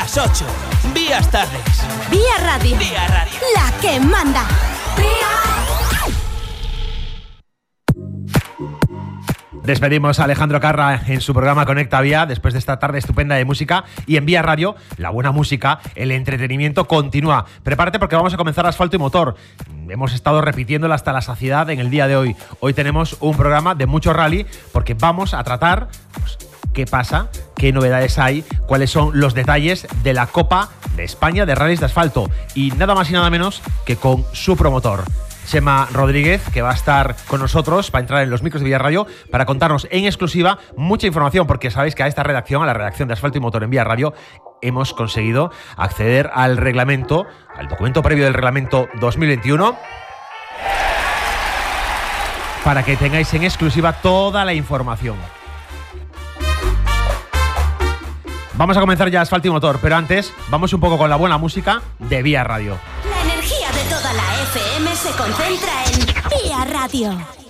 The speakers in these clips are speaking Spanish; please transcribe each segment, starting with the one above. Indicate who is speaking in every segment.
Speaker 1: Las 8. Vías tardes.
Speaker 2: Vía Radio.
Speaker 1: Vía Radio.
Speaker 2: La que manda.
Speaker 3: Despedimos a Alejandro Carra en su programa Conecta Vía después de esta tarde estupenda de música y en Vía Radio, la buena música, el entretenimiento continúa. Prepárate porque vamos a comenzar asfalto y motor. Hemos estado repitiéndolo hasta la saciedad en el día de hoy. Hoy tenemos un programa de mucho rally porque vamos a tratar pues, qué pasa, qué novedades hay, cuáles son los detalles de la Copa de España de Rallys de Asfalto y nada más y nada menos que con su promotor. Chema Rodríguez, que va a estar con nosotros para entrar en los micros de Vía Radio para contarnos en exclusiva mucha información, porque sabéis que a esta redacción, a la redacción de Asfalto y Motor en Vía Radio, hemos conseguido acceder al reglamento, al documento previo del reglamento 2021 para que tengáis en exclusiva toda la información. Vamos a comenzar ya Asfalto y Motor, pero antes vamos un poco con la buena música de Vía Radio.
Speaker 2: La energía de toda la FM se concentra en Vía Radio.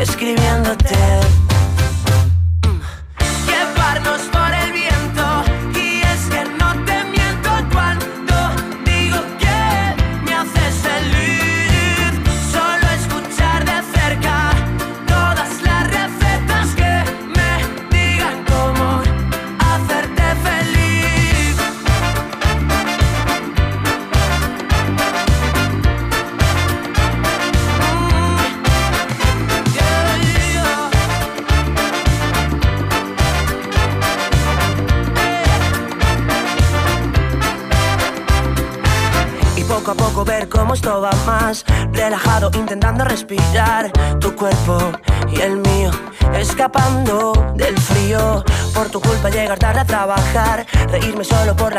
Speaker 4: escribiéndote.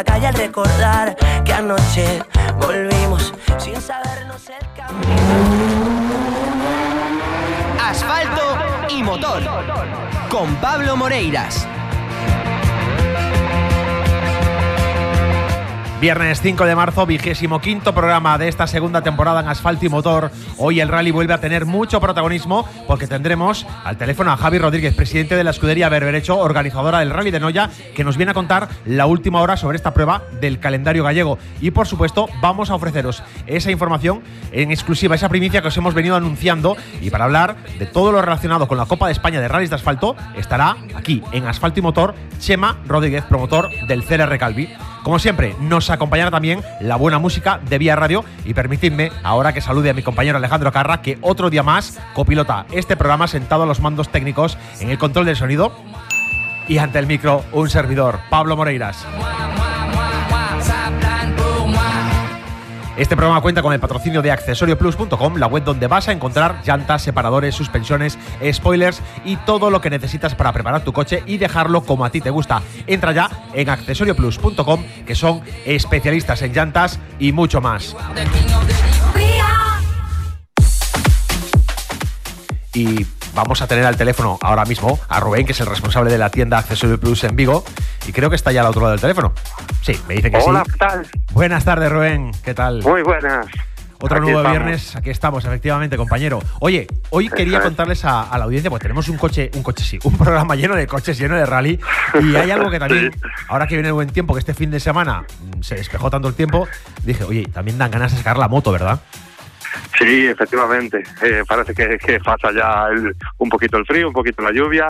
Speaker 4: Calle al recordar Que anoche volvimos Sin sabernos el camino
Speaker 1: Asfalto y motor. Con Pablo Moreiras.
Speaker 3: Viernes 5 de marzo, vigésimo quinto programa de esta segunda temporada en Asfalto y Motor. Hoy el rally vuelve a tener mucho protagonismo porque tendremos al teléfono a Javi Rodríguez, presidente de la escudería Berberecho, organizadora del Rally de Noya, que nos viene a contar la última hora sobre esta prueba del calendario gallego. Y por supuesto, vamos a ofreceros esa información en exclusiva, esa primicia que os hemos venido anunciando. Y para hablar de todo lo relacionado con la Copa de España de Rallys de Asfalto, estará aquí en Asfalto y Motor Chema Rodríguez, promotor del CRR Calvi. Como siempre, nos acompañará también la buena música de Vía Radio y permitidme ahora que salude a mi compañero Alejandro Carra, que otro día más copilota este programa sentado a los mandos técnicos en el control del sonido y ante el micro un servidor, Pablo Moreiras. Este programa cuenta con el patrocinio de accesorioplus.com, la web donde vas a encontrar llantas, separadores, suspensiones, spoilers y todo lo que necesitas para preparar tu coche y dejarlo como a ti te gusta. Entra ya en accesorioplus.com, que son especialistas en llantas y mucho más. Y vamos a tener al teléfono ahora mismo a Rubén, que es el responsable de la tienda Accesorio Plus en Vigo, y creo que está ya al otro lado del teléfono. Sí, me dice que
Speaker 5: Hola,
Speaker 3: sí.
Speaker 5: ¿qué tal?
Speaker 3: Buenas tardes, Rubén. ¿Qué tal?
Speaker 5: Muy buenas.
Speaker 3: Otro
Speaker 5: Aquí
Speaker 3: nuevo
Speaker 5: estamos.
Speaker 3: viernes, aquí estamos, efectivamente, compañero. Oye, hoy quería
Speaker 5: es.
Speaker 3: contarles a, a la audiencia, pues tenemos un coche, un coche sí, un programa lleno de coches, lleno de rally, y hay algo que también, ahora que viene el buen tiempo, que este fin de semana mm, se despejó tanto el tiempo, dije, oye, también dan ganas de sacar la moto, ¿verdad?
Speaker 5: Sí, efectivamente. Eh, parece que, que pasa ya el- un poquito el frío, un poquito la lluvia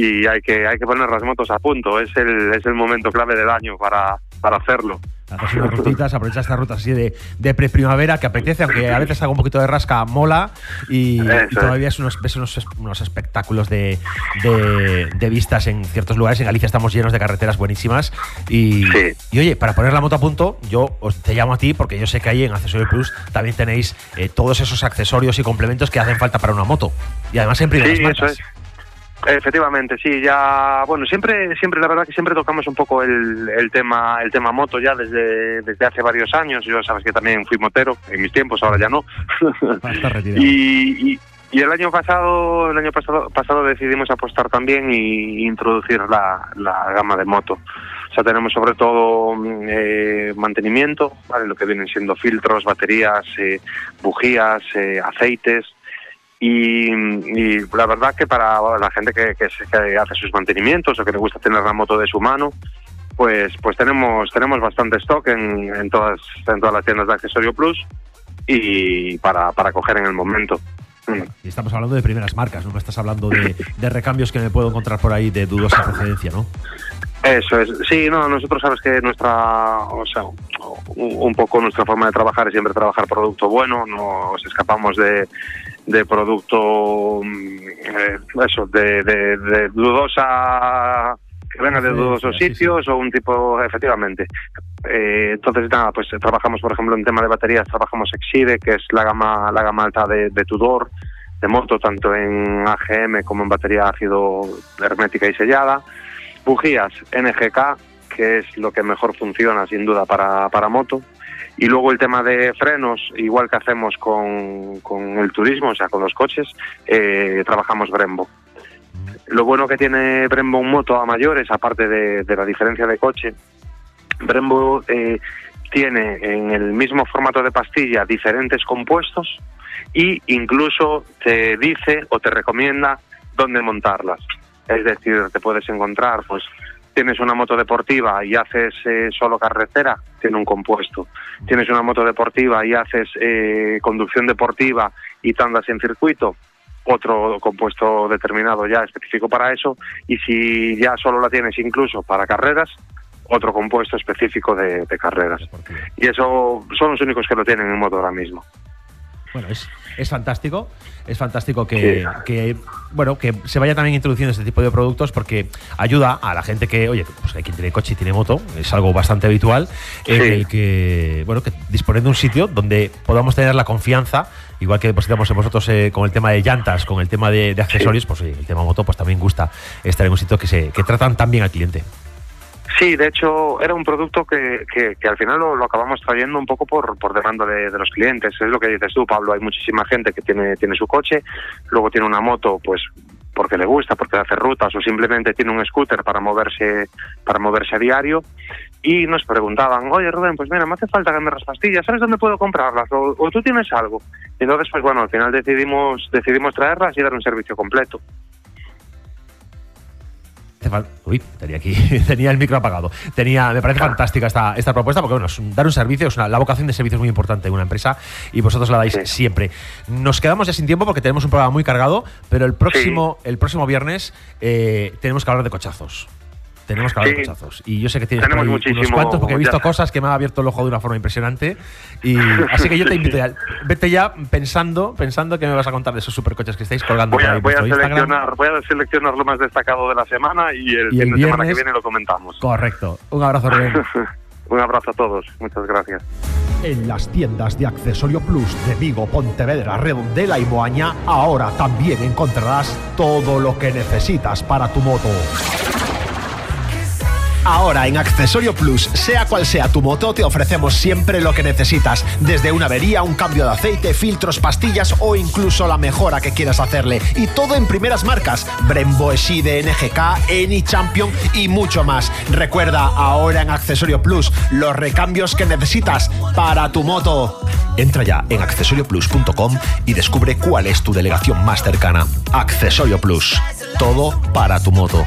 Speaker 5: y hay que hay que poner las motos a punto. Es el, es el momento clave del año para, para hacerlo.
Speaker 3: Haces unas rutitas, aprovechas estas rutas así de, de preprimavera que apetece, aunque a veces haga un poquito de rasca, mola y, y todavía es unos, ves unos, unos espectáculos de, de- de vistas en ciertos lugares. En Galicia estamos llenos de carreteras buenísimas. Y,
Speaker 5: Sí.
Speaker 3: y oye, para poner la moto a punto, yo os, te llamo a ti porque yo sé que ahí en Accesorio Plus también tenéis eh, todos esos accesorios y complementos que hacen falta para una moto. Y además en primeras
Speaker 5: Sí,
Speaker 3: marcas.
Speaker 5: eso es. Efectivamente, sí, ya, bueno, siempre, siempre, la verdad que siempre tocamos un poco el, el tema, el tema moto ya desde, desde hace varios años. Yo sabes que también fui motero en mis tiempos, ahora ya no.
Speaker 3: Ah,
Speaker 5: y, y el año pasado, el año pasado, pasado decidimos apostar también y introducir la, la gama de moto. O sea, tenemos sobre todo mm, eh, mantenimiento, ¿vale? lo que vienen siendo filtros, baterías, eh, bujías, eh, aceites. Y, y la verdad que para la gente que, que, que hace sus mantenimientos o que le gusta tener la moto de su mano, pues pues tenemos tenemos bastante stock en, en todas en todas las tiendas de accesorio plus y para, para coger en el momento. Mm.
Speaker 3: Y estamos hablando de primeras marcas, no me estás hablando de, de recambios que me puedo encontrar por ahí de dudosa procedencia, ¿no?
Speaker 5: Eso es. Sí, no, nosotros sabes que nuestra, o sea, un poco nuestra forma de trabajar es siempre trabajar producto bueno, no nos escapamos de, de producto, mm, eh, eso, de, de, de dudosa, que venga de dudosos
Speaker 3: Sí, sí.
Speaker 5: sitios o un tipo, efectivamente. Eh, entonces, nada, pues eh, trabajamos, por ejemplo, en tema de baterías, trabajamos Exide, que es la gama, la gama alta de, de Tudor, de moto, tanto en AGM como en batería ácido hermética y sellada. Bujías NGK, que es lo que mejor funciona sin duda para, para moto. Y luego el tema de frenos, igual que hacemos con, con el turismo, o sea, con los coches, eh, trabajamos Brembo. Lo bueno que tiene Brembo en moto a mayores, aparte de, de la diferencia de coche, Brembo eh, tiene en el mismo formato de pastilla diferentes compuestos y incluso te dice o te recomienda dónde montarlas. Es decir, te puedes encontrar, pues tienes una moto deportiva y haces eh, solo carretera, tiene un compuesto. Tienes una moto deportiva y haces eh, conducción deportiva y tandas en circuito, otro compuesto determinado ya específico para eso. Y si ya solo la tienes incluso para carreras, otro compuesto específico de, de carreras. Y eso son los únicos que lo tienen en moto ahora mismo.
Speaker 3: Bueno, es, es fantástico. Es fantástico que,
Speaker 5: Sí.
Speaker 3: que, bueno, que se vaya también introduciendo este tipo de productos porque ayuda a la gente que, oye, pues hay quien tiene coche y tiene moto, es algo bastante habitual, en el que, bueno, que disponer de un sitio donde podamos tener la confianza, igual que depositamos en vosotros eh, con el tema de llantas, con el tema de, de accesorios, pues oye, el tema moto, pues también gusta estar en un sitio que se que tratan tan bien al cliente.
Speaker 5: Sí, de hecho era un producto que, que, que al final lo, acabamos trayendo un poco por, por demanda de, de los clientes. Es lo que dices tú, Pablo. Hay muchísima gente que tiene, tiene su coche, luego tiene una moto, pues porque le gusta, porque hace rutas o simplemente tiene un scooter para moverse para moverse a diario y nos preguntaban, oye Rubén, pues mira, me hace falta cambiar las pastillas, ¿sabes dónde puedo comprarlas? O, o tú tienes algo. Y entonces, pues bueno, al final decidimos decidimos traerlas y dar un servicio completo.
Speaker 3: Uy, tenía aquí, tenía el micro apagado. Tenía, me parece fantástica esta, esta propuesta porque bueno, dar un servicio, es una, la vocación de servicio es muy importante en una empresa y vosotros la dais
Speaker 5: Sí.
Speaker 3: siempre. Nos quedamos ya sin tiempo porque tenemos un programa muy cargado, pero el próximo, el próximo viernes eh, tenemos que hablar de cochazos. Tenemos que hablar de
Speaker 5: Sí.
Speaker 3: cochazos. Y yo sé que tienes por
Speaker 5: Tenemos
Speaker 3: ahí unos cuantos porque he visto
Speaker 5: ya.
Speaker 3: cosas que me ha abierto el ojo de una forma impresionante. Y así que yo te invito ya. Vete ya pensando, pensando que me vas a contar de esos supercoches que estáis colgando
Speaker 5: Voy a, voy a
Speaker 3: Instagram.
Speaker 5: seleccionar, voy a seleccionar lo más destacado de la semana y el,
Speaker 3: Y el
Speaker 5: de semana que
Speaker 3: viernes-
Speaker 5: viene lo comentamos.
Speaker 3: Correcto. Un abrazo, Rubén.
Speaker 5: Un abrazo a todos, muchas gracias.
Speaker 6: En las tiendas de Accesorio Plus de Vigo, Pontevedra, Redondela y Moaña, ahora también encontrarás todo lo que necesitas para tu moto. Ahora en Accesorio Plus, sea cual sea tu moto, te ofrecemos siempre lo que necesitas, desde una avería, un cambio de aceite, filtros, pastillas o incluso la mejora que quieras hacerle. Y todo en primeras marcas, Brembo, Exide, NGK, Eni Champion y mucho más. Recuerda, ahora en Accesorio Plus, los recambios que necesitas para tu moto. Entra ya en accesorioplus.com y descubre cuál es tu delegación más cercana. Accesorio Plus, todo para tu moto.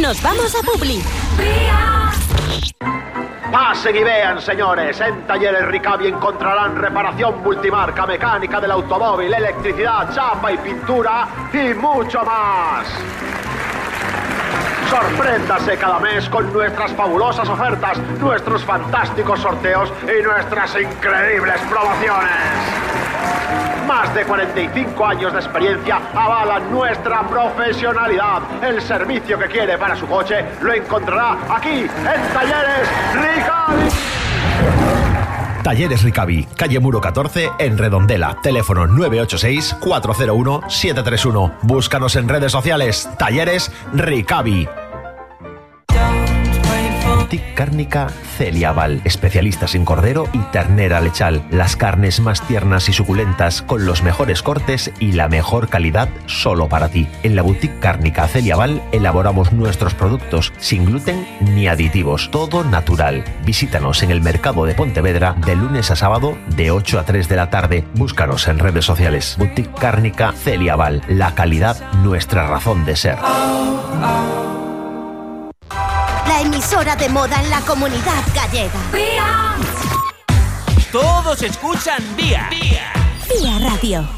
Speaker 2: Nos vamos a Publi.
Speaker 6: Pasen y vean, señores. En Talleres Ricavi encontrarán reparación multimarca, mecánica del automóvil, electricidad, chapa y pintura y mucho más. Sorpréndase cada mes con nuestras fabulosas ofertas, nuestros fantásticos sorteos y nuestras increíbles promociones. Más de 45 años de experiencia avalan nuestra profesionalidad. El servicio que quiere para su coche lo encontrará aquí en Talleres Ricavi. Talleres Ricavi, calle Muro 14, en Redondela. Teléfono 986-401-731. Búscanos en redes sociales. Talleres Ricavi. Boutique Cárnica Celiaval, especialistas en cordero y ternera lechal, las carnes más tiernas y suculentas con los mejores cortes y la mejor calidad solo para ti. En la Boutique Cárnica Celiaval elaboramos nuestros productos sin gluten ni aditivos, todo natural. Visítanos en el mercado de Pontevedra de lunes a sábado de 8 a 3 de la tarde. Búscanos en redes sociales. Boutique Cárnica Celiaval, la calidad nuestra razón de ser
Speaker 2: la emisora de moda en la comunidad gallega. ¡Vía!
Speaker 1: Todos escuchan Vía.
Speaker 2: Vía. Vía Radio.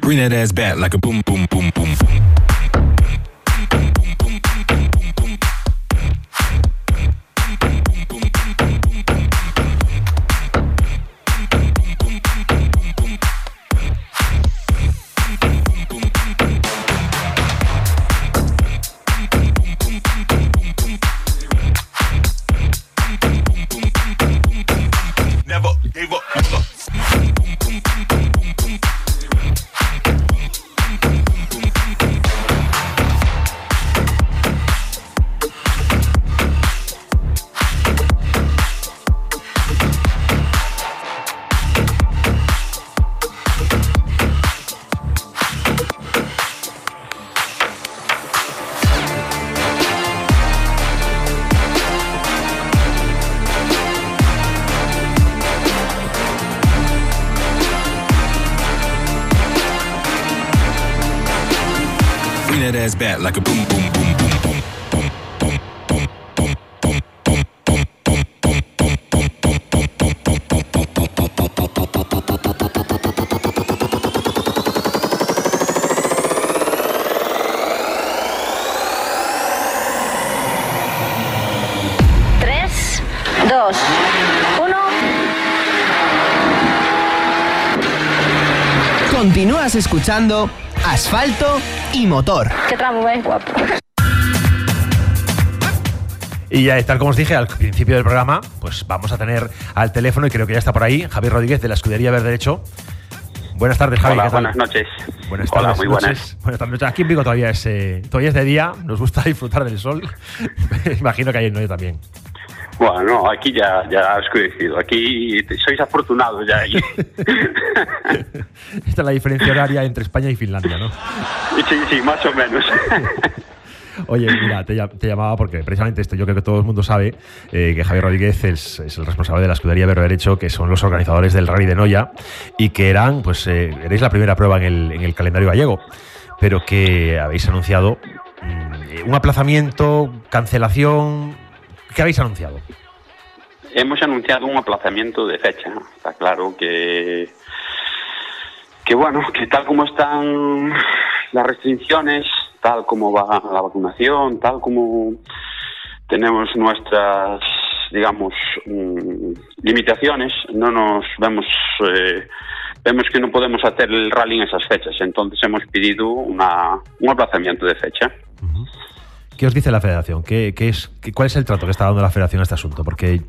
Speaker 7: Bring that ass back like a boom, boom, boom, boom, boom. Like a.
Speaker 1: Continúas escuchando Asfalto y motor.
Speaker 2: Qué tramo es guapo.
Speaker 3: Y ya, tal como os dije al principio del programa, pues vamos a tener al teléfono, y creo que ya está por ahí, Javier Rodríguez de la Escudería Verde Derecho. Buenas tardes, Javi.
Speaker 8: Hola, buenas noches.
Speaker 3: Buenas tardes,
Speaker 8: Hola, muy buenas.
Speaker 3: Buenas tardes. Aquí en Vigo todavía es, eh, todavía es de día, nos gusta disfrutar del sol. Imagino que ahí en Noia también.
Speaker 8: Bueno, no, aquí ya, ya ha oscurecido. Aquí sois afortunados ya. Ahí.
Speaker 3: Esta es la diferencia horaria entre España y Finlandia, ¿no?
Speaker 8: Sí, sí, más o menos.
Speaker 3: Oye, mira, te, llamaba porque precisamente esto, yo creo que todo el mundo sabe eh, que Javier Rodríguez es, el responsable de la escudería Vero Derecho, que son los organizadores del Rally de Noya, y que eran, pues, eh, erais la primera prueba en el, en el, calendario gallego, pero que habéis anunciado mm, un aplazamiento, cancelación. ¿Qué habéis anunciado?
Speaker 8: Hemos anunciado un aplazamiento de fecha. Está claro que que bueno, que tal como están las restricciones, tal como va la vacunación, tal como tenemos nuestras, digamos, mm, limitaciones, no nos vemos, eh, vemos que no podemos hacer el rally en esas fechas. Entonces hemos pedido una, un aplazamiento de fecha.
Speaker 3: ¿Qué os dice la federación? ¿Qué, es, ¿Cuál es el trato que está dando la federación a este asunto? Porque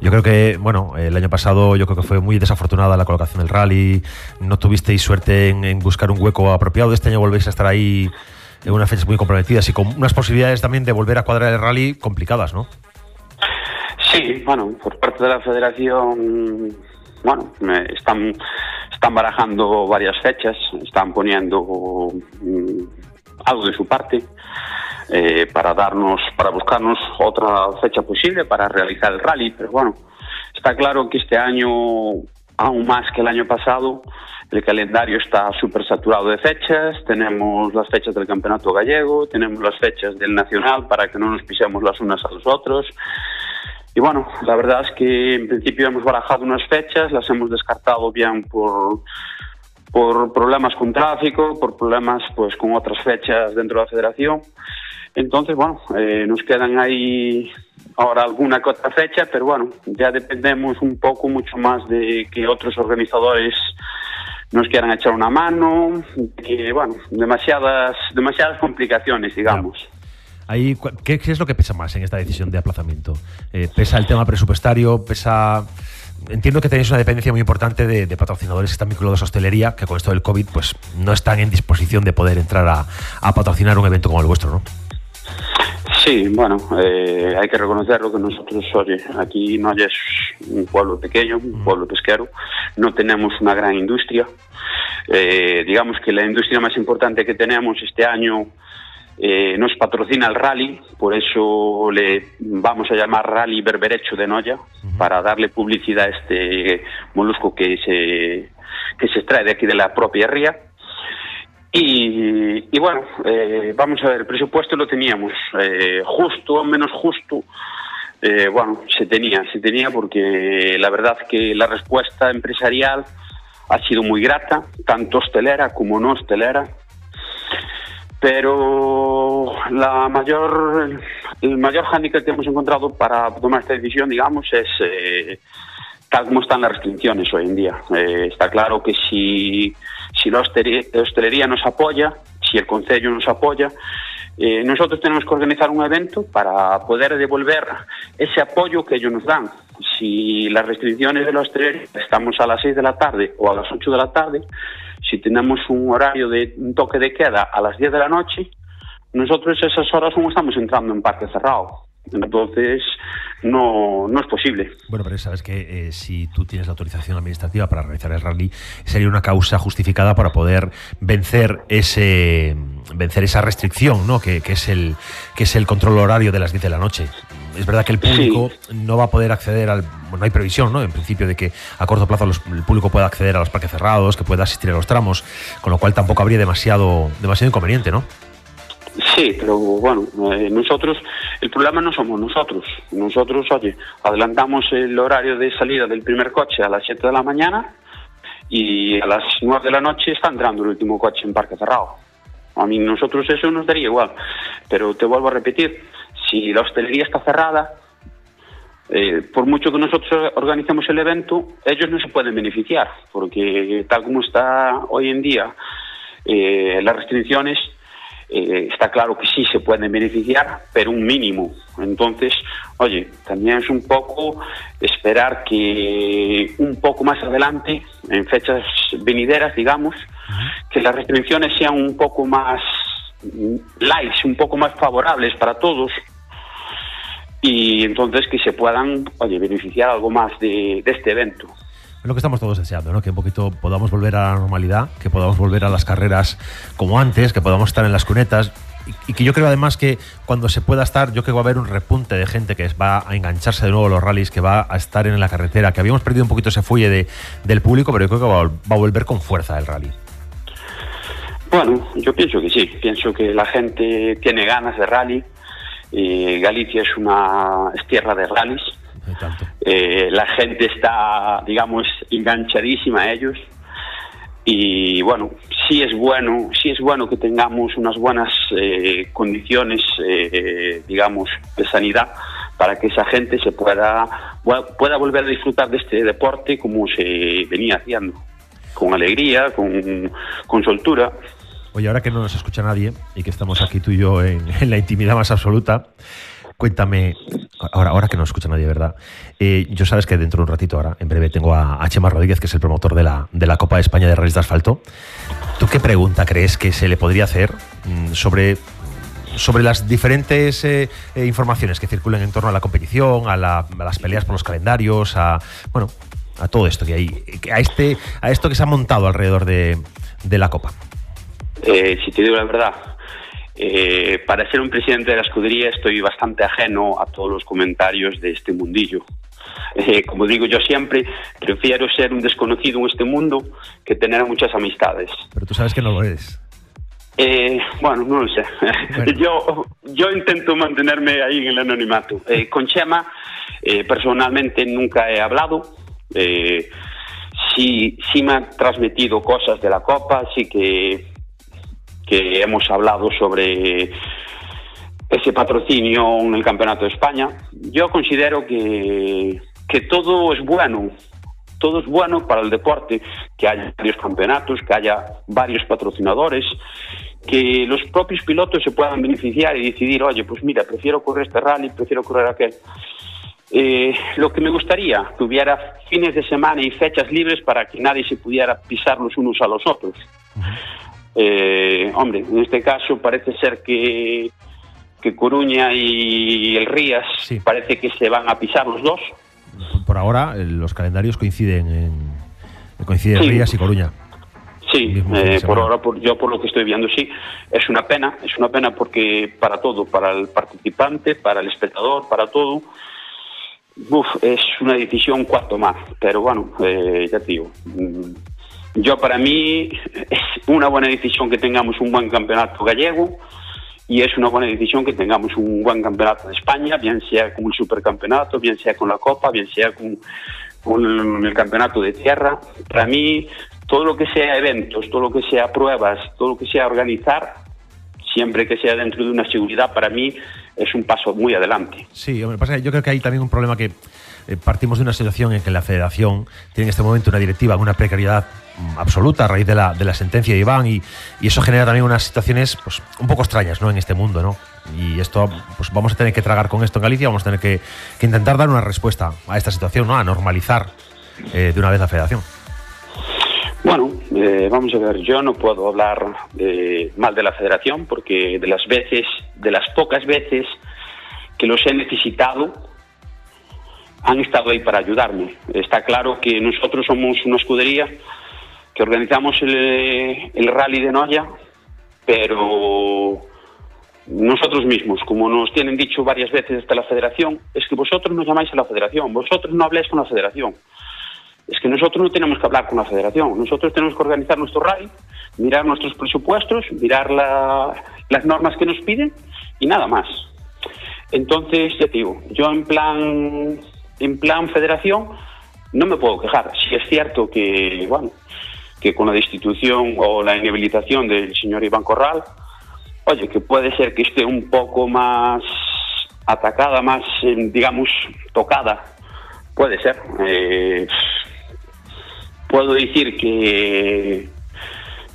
Speaker 3: yo creo que, bueno, el año pasado yo creo que fue muy desafortunada la colocación del rally, no tuvisteis suerte en, buscar un hueco apropiado, este año volvéis a estar ahí en unas fechas muy comprometidas y con unas posibilidades también de volver a cuadrar el rally complicadas, ¿no?
Speaker 8: Sí, bueno, por parte de la federación, bueno, están, están barajando varias fechas, están poniendo mm, algo de su parte. Eh, para darnos, para buscarnos otra fecha posible para realizar el rally. Pero bueno, está claro que este año, aún más que el año pasado, el calendario está súper saturado de fechas. Tenemos las fechas del Campeonato Gallego, tenemos las fechas del Nacional para que no nos pisemos las unas a los otros. Y bueno, la verdad es que en principio hemos barajado unas fechas, las hemos descartado bien por por problemas con tráfico, por problemas pues con otras fechas dentro de la federación Entonces, bueno, eh, nos quedan ahí ahora alguna que fecha, pero bueno, ya dependemos un poco mucho más de que otros organizadores nos quieran echar una mano, que bueno, demasiadas, demasiadas complicaciones, digamos.
Speaker 3: Ahí, ¿qué, qué es lo que pesa más en esta decisión de aplazamiento? Eh, ¿Pesa el tema presupuestario? ¿Pesa...? Entiendo que tenéis una dependencia muy importante de, patrocinadores que están vinculados a hostelería, que con esto del COVID pues no están en disposición de poder entrar a patrocinar un evento como el vuestro, ¿no?
Speaker 8: Sí, bueno, eh, hay que reconocerlo que nosotros, oye, aquí no es un pueblo pequeño, un pueblo pesquero, no tenemos una gran industria. Eh, digamos que la industria más importante que tenemos este año eh, nos patrocina el rally, por eso le vamos a llamar Rally Berberecho de Noya, para darle publicidad a este molusco que se, que se extrae de aquí de la propia ría. Y, bueno, eh, vamos a ver, el presupuesto lo teníamos eh, justo o menos justo. eh, bueno, se tenía, se tenía porque la verdad que la respuesta empresarial ha sido muy grata, tanto hostelera como no hostelera. Pero la mayor, el mayor hándicap que hemos encontrado para tomar esta decisión, digamos, es eh, tal como están las restricciones hoy en día. Eh, está claro que si, si la hostelería, nos apoya, si el Concello nos apoya, eh, nosotros tenemos que organizar un evento para poder devolver ese apoyo que ellos nos dan. Si las restricciones de la hostelería estamos a las 6 de la tarde o a las 8 de la tarde, si tenemos un horario de un toque de queda a las 10 de la noche, nosotros esas horas no estamos entrando en parque cerrado. Entonces, no, no es posible.
Speaker 3: Bueno, pero sabes que eh, si tú tienes la autorización administrativa para realizar el rally, sería una causa justificada para poder vencer ese vencer esa restricción, ¿no? Que, que es el que es el control horario de las 10 de la noche. Es verdad que el público no va a poder acceder al bueno, no hay previsión, ¿no? En principio de que a corto plazo los- el público pueda acceder a los parques cerrados, que pueda asistir a los tramos, con lo cual tampoco habría demasiado demasiado inconveniente, ¿no?
Speaker 8: Sí, pero bueno, eh, nosotros, el problema no somos nosotros. Nosotros, oye, adelantamos el horario de salida del primer coche a las 7 de la mañana y a las 9 de la noche está entrando el último coche en parque cerrado. A mí, nosotros eso nos daría igual. Pero te vuelvo a repetir, si la hostelería está cerrada, eh, por mucho que nosotros organicemos el evento, ellos no se pueden beneficiar, porque tal como está hoy en día eh, las restricciones, eh, está claro que sí se pueden beneficiar, pero un mínimo. Entonces, oye, también es un poco esperar que un poco más adelante, en fechas venideras, digamos, que las restricciones sean un poco más light, un poco más favorables para todos y entonces que se puedan, oye, beneficiar algo más de este evento.
Speaker 3: Es lo que estamos todos deseando, ¿no? Que un poquito podamos volver a la normalidad, que podamos volver a las carreras como antes, que podamos estar en las cunetas. Y, y que yo creo además que cuando se pueda estar, yo creo que va a haber un repunte de gente que va a engancharse de nuevo a los rallies, que va a estar en la carretera, que habíamos perdido un poquito ese fuelle de, del público, pero yo creo que va, a volver con fuerza el rally.
Speaker 8: Bueno, yo pienso que sí, pienso que la gente tiene ganas de rally. eh, Galicia es una es tierra de rallies. Eh, la gente está, digamos, enganchadísima a ellos. Y bueno, sí es bueno, sí es bueno que tengamos unas buenas eh, condiciones, eh, digamos, de sanidad para que esa gente se pueda pueda volver a disfrutar de este deporte como se venía haciendo, con alegría, con, con soltura.
Speaker 3: Oye, ahora que no nos escucha nadie y que estamos aquí tú y yo en, en la intimidad más absoluta, cuéntame, ahora, ahora que no escucha nadie, ¿verdad? Eh, yo sabes que dentro de un ratito ahora, en breve, tengo a, a Chema Rodríguez, que es el promotor de la, de la Copa de España de Rallys de Asfalto. ¿Tú qué pregunta crees que se le podría hacer mm, sobre, sobre las diferentes eh, eh, informaciones que circulan en torno a la competición, a, la- las peleas por los calendarios, a, bueno, a todo esto que hay, a, este, a esto que se ha montado alrededor de, de la Copa?
Speaker 8: Eh, si te digo la verdad, eh, para ser un presidente de la escudería estoy bastante ajeno a todos los comentarios de este mundillo. Eh, como digo yo siempre, prefiero ser un desconocido en este mundo que tener muchas amistades.
Speaker 3: Pero tú sabes que no lo eres.
Speaker 8: Eh, bueno, no lo sé. yo, yo intento mantenerme ahí en el anonimato. Eh, con Chema, eh, personalmente nunca he hablado. Eh, sí, sí me ha transmitido cosas de la Copa, sí que, que hemos hablado sobre ese patrocinio en el Campeonato de España. Yo considero que, que todo es bueno, todo es bueno para el deporte, que haya varios campeonatos, que haya varios patrocinadores, que los propios pilotos se puedan beneficiar y decidir, oye, pues mira, prefiero correr este rally, prefiero correr aquel. Eh, lo que me gustaría, que hubiera fines de semana y fechas libres para que nadie se pudiera pisar los unos a los otros. Eh, hombre, en este caso parece ser que, que Coruña y el Rías
Speaker 3: Sí.
Speaker 8: parece que se van a pisar los dos.
Speaker 3: Por ahora, eh, los calendarios coinciden en. Coinciden
Speaker 8: Sí.
Speaker 3: Rías y Coruña.
Speaker 8: Sí, eh, por ahora, por, yo por lo que estoy viendo, sí. Es una pena, es una pena porque para todo, para el participante, para el espectador, para todo, uf, es una decisión cuanto más. Pero bueno, eh, ya te digo, mm, yo para mí es una buena decisión que tengamos un buen campeonato gallego y es una buena decisión que tengamos un buen campeonato de España, bien sea con el supercampeonato, bien sea con la Copa, bien sea con, con el campeonato de tierra. Para mí, todo lo que sea eventos, todo lo que sea pruebas, todo lo que sea organizar, siempre que sea dentro de una seguridad, para mí es un paso muy adelante.
Speaker 3: Sí, hombre, pasa que yo creo que hay también un problema que eh, partimos de una situación en que la federación tiene en este momento una directiva una precariedad mm, absoluta a raíz de la, de la sentencia de Iván y, y eso genera también unas situaciones pues, un poco extrañas ¿no? en este mundo. ¿no? Y esto, pues vamos a tener que tragar con esto en Galicia, vamos a tener que, que intentar dar una respuesta a esta situación, ¿no? a normalizar eh, de una vez la federación.
Speaker 8: Bueno, eh, vamos a ver, yo no puedo hablar eh, mal de la federación porque de las veces, de las pocas veces que los he necesitado, han estado ahí para ayudarme. Está claro que nosotros somos una escudería que organizamos el, rally de Noya, pero nosotros mismos, como nos tienen dicho varias veces desde la federación, es que vosotros no llamáis a la federación, vosotros no habléis con la federación. Es que nosotros no tenemos que hablar con la federación, nosotros tenemos que organizar nuestro rally, mirar nuestros presupuestos, mirar la- las normas que nos piden y nada más. Entonces, ya te digo, yo en plan, en plan federación no me puedo quejar. Si es cierto que, bueno, que con la destitución o la inhabilitación del señor Iván Corral, oye, que puede ser que esté un poco más atacada, más, eh, digamos, tocada. Puede ser. Eh, puedo decir que,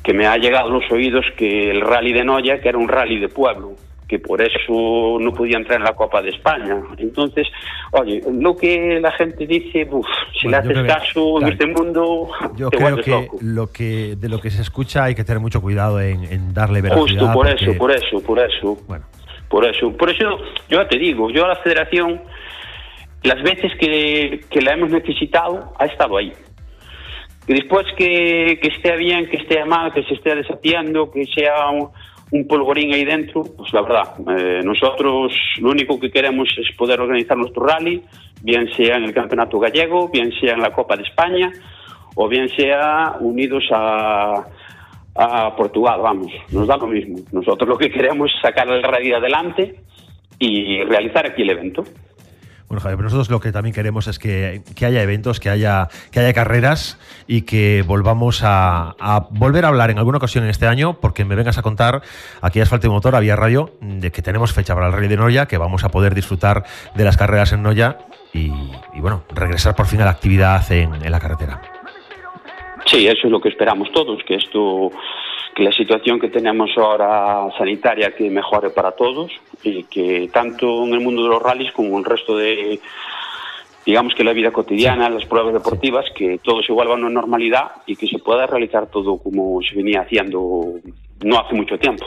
Speaker 8: que me ha llegado a los oídos que el rally de Noya, que era un rally de pueblo, que por eso no podía entrar en la Copa de España. Entonces, oye, lo que la gente dice, uf, si
Speaker 3: Bueno,
Speaker 8: le haces caso en este mundo,
Speaker 3: Yo
Speaker 8: te
Speaker 3: creo que,
Speaker 8: loco.
Speaker 3: lo que de lo que se escucha hay que tener mucho cuidado en, en darle veracidad.
Speaker 8: Justo por
Speaker 3: porque-
Speaker 8: eso, por eso, por eso.
Speaker 3: Bueno,
Speaker 8: Por eso, por eso yo ya te digo, yo a la federación, las veces que, que la hemos necesitado, ha estado ahí. Y después que, que esté bien, que esté mal, que se esté desafiando, que sea un, un polvorín ahí dentro, pues la verdad, eh, nosotros lo único que queremos es poder organizar nuestro rally, bien sea en el Campeonato Gallego, bien sea en la Copa de España, o bien sea unidos a, a Portugal, vamos, nos da lo mismo. Nosotros lo que queremos es sacar el rally adelante y realizar aquí el evento.
Speaker 3: Bueno, Javier, pero nosotros lo que también queremos es que, que haya eventos, que haya, que haya carreras y que volvamos a, volver a hablar en alguna ocasión en este año, porque me vengas a contar aquí Asfalto y Motor, había radio, de que tenemos fecha para el Rally de Noya, que vamos a poder disfrutar de las carreras en Noya y, y, bueno, regresar por fin a la actividad en, en la carretera.
Speaker 8: Sí, eso es lo que esperamos todos, que esto, que la situación que tenemos ahora sanitaria que mejore para todos y que tanto en el mundo de los rallies como en el resto de, digamos que la vida cotidiana, las pruebas deportivas, que todo se vuelva a una normalidad y que se pueda realizar todo como se venía haciendo no hace mucho tiempo.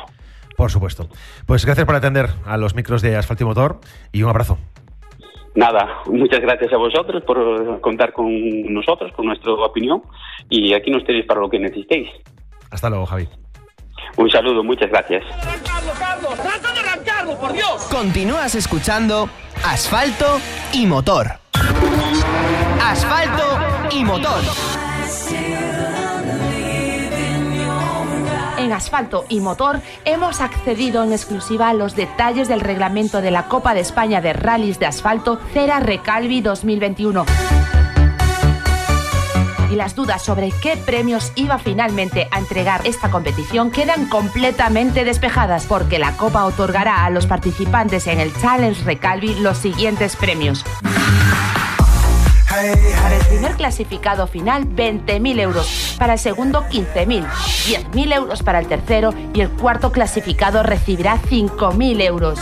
Speaker 3: Por supuesto. Pues gracias por atender a los micros de Asfalto y Motor y un abrazo.
Speaker 8: Nada, muchas gracias a vosotros por contar con nosotros, con nuestra opinión y aquí nos tenéis para lo que necesitéis.
Speaker 3: Hasta luego, Javi.
Speaker 8: Un saludo, muchas gracias.
Speaker 1: Continúas escuchando Asfalto y Motor. Asfalto y Motor.
Speaker 9: En Asfalto y Motor hemos accedido en exclusiva a los detalles del reglamento de la Copa de España de Rallys de Asfalto Cera Recalvi 2021. Y las dudas sobre qué premios iba finalmente a entregar esta competición quedan completamente despejadas porque la Copa otorgará a los participantes en el Challenge Recalvi los siguientes premios. Para el primer clasificado final, 20.000 euros. Para el segundo, 15.000. 10.000 euros para el tercero y el cuarto clasificado recibirá 5.000 euros.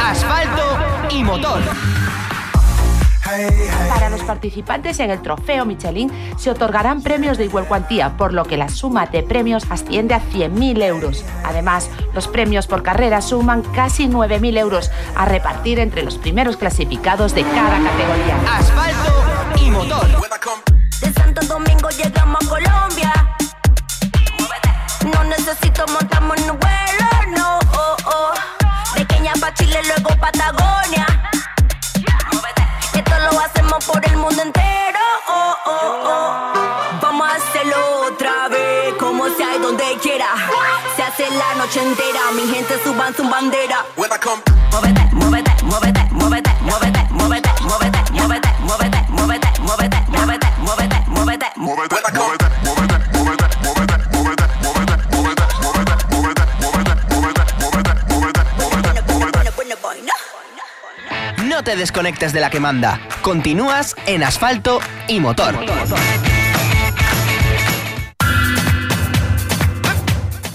Speaker 1: Asfalto y motor.
Speaker 9: Para los participantes en el trofeo Michelin se otorgarán premios de igual cuantía, por lo que la suma de premios asciende a 100.000 euros. Además, los premios por carrera suman casi 9.000 euros a repartir entre los primeros clasificados de cada categoría.
Speaker 1: Asfalto y motor.
Speaker 2: De Santo Domingo llegamos a Colombia. No necesito montarme en un vuelo, no. Oh, oh. De Kenia pa' Chile, luego Patagonia. Por el mundo entero. Oh, oh, oh. Vamos a hacerlo otra vez, como sea y donde quiera. Se hace la noche entera, mi gente suban su bandera. Muévete, muévete, muévete, muévete, muévete, muévete, muévete, muévete, muévete, muévete, muévete, muévete, muévete, muévete.
Speaker 1: No te desconectes de la que manda. Continúas en asfalto y motor.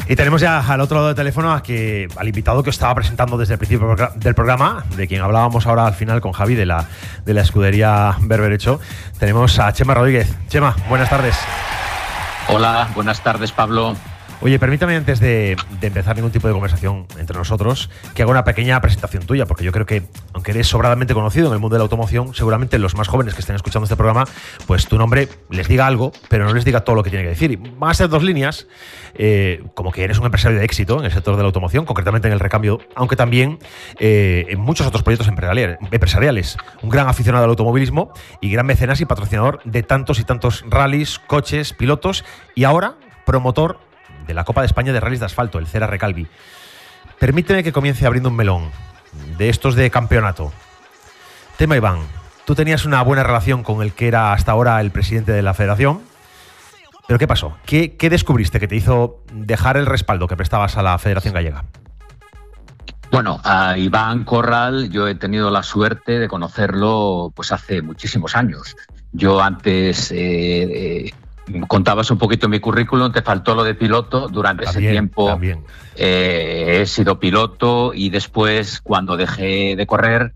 Speaker 3: Y tenemos ya al otro lado del teléfono a que, al invitado que os estaba presentando desde el principio del programa, de quien hablábamos ahora al final con Javi de la, de la escudería Berberecho. Tenemos a Chema Rodríguez. Chema, buenas tardes.
Speaker 10: Hola, buenas tardes Pablo.
Speaker 3: Oye, permítame antes de, empezar ningún tipo de conversación entre nosotros que haga una pequeña presentación tuya, porque yo creo que, aunque eres sobradamente conocido en el mundo de la automoción, seguramente los más jóvenes que estén escuchando este programa, pues tu nombre les diga algo, pero no les diga todo lo que tiene que decir. Y van a ser dos líneas, eh, como que eres un empresario de éxito en el sector de la automoción, concretamente en el recambio, aunque también eh, en muchos otros proyectos empresariales, empresariales. Un gran aficionado al automovilismo y gran mecenas y patrocinador de tantos y tantos rallies, coches, pilotos y ahora promotor de la Copa de España de Rallys de Asfalto, el Cera Recalvi. Permíteme que comience abriendo un melón de estos de campeonato. Tema Iván, tú tenías una buena relación con el que era hasta ahora el presidente de la federación. ¿Pero qué pasó? ¿Qué, descubriste que te hizo dejar el respaldo que prestabas a la Federación Gallega?
Speaker 10: Bueno, a Iván Corral yo he tenido la suerte de conocerlo pues hace muchísimos años. Yo antes eh, eh, contabas un poquito mi currículum, te faltó lo de piloto. Durante ese tiempo eh, he sido piloto y después cuando dejé de correr,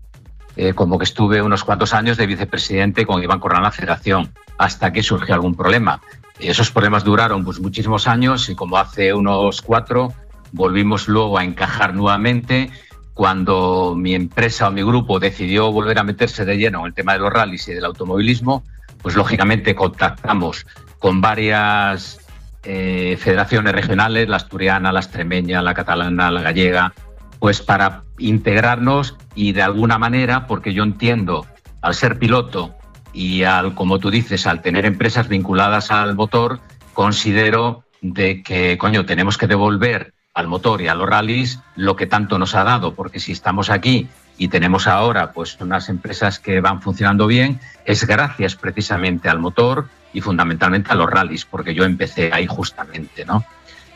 Speaker 10: eh, como que estuve unos cuantos años de vicepresidente con Iván Corral en la federación, hasta que surgió algún problema. Esos problemas duraron pues, muchísimos años y como hace unos cuatro volvimos luego a encajar nuevamente cuando mi empresa o mi grupo decidió volver a meterse de lleno en el tema de los rallies y del automovilismo, pues lógicamente contactamos con varias eh, federaciones regionales, la asturiana, la extremeña, la catalana, la gallega, pues para integrarnos y de alguna manera, porque yo entiendo, al ser piloto y al, como tú dices, al tener empresas vinculadas al motor, considero de que, coño, tenemos que devolver al motor y a los rallies lo que tanto nos ha dado, porque si estamos aquí y tenemos ahora pues unas empresas que van funcionando bien, es gracias precisamente al motor y fundamentalmente a los rallies, porque yo empecé ahí justamente, ¿no?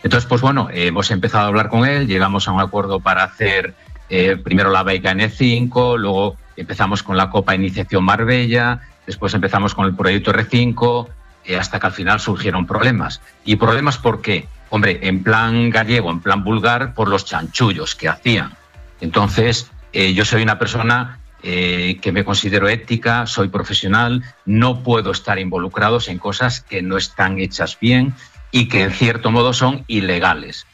Speaker 10: Entonces, pues bueno, hemos empezado a hablar con él, llegamos a un acuerdo para hacer eh, primero la beca N5, luego empezamos con la Copa Iniciación Marbella, después empezamos con el proyecto R5, eh, hasta que al final surgieron problemas. ¿Y problemas por qué? Hombre, en plan gallego, en plan vulgar, por los chanchullos que hacían. Entonces, eh, yo soy una persona eh, que me considero ética, soy profesional, no puedo estar involucrados en cosas que no están hechas bien y que en cierto modo son ilegales.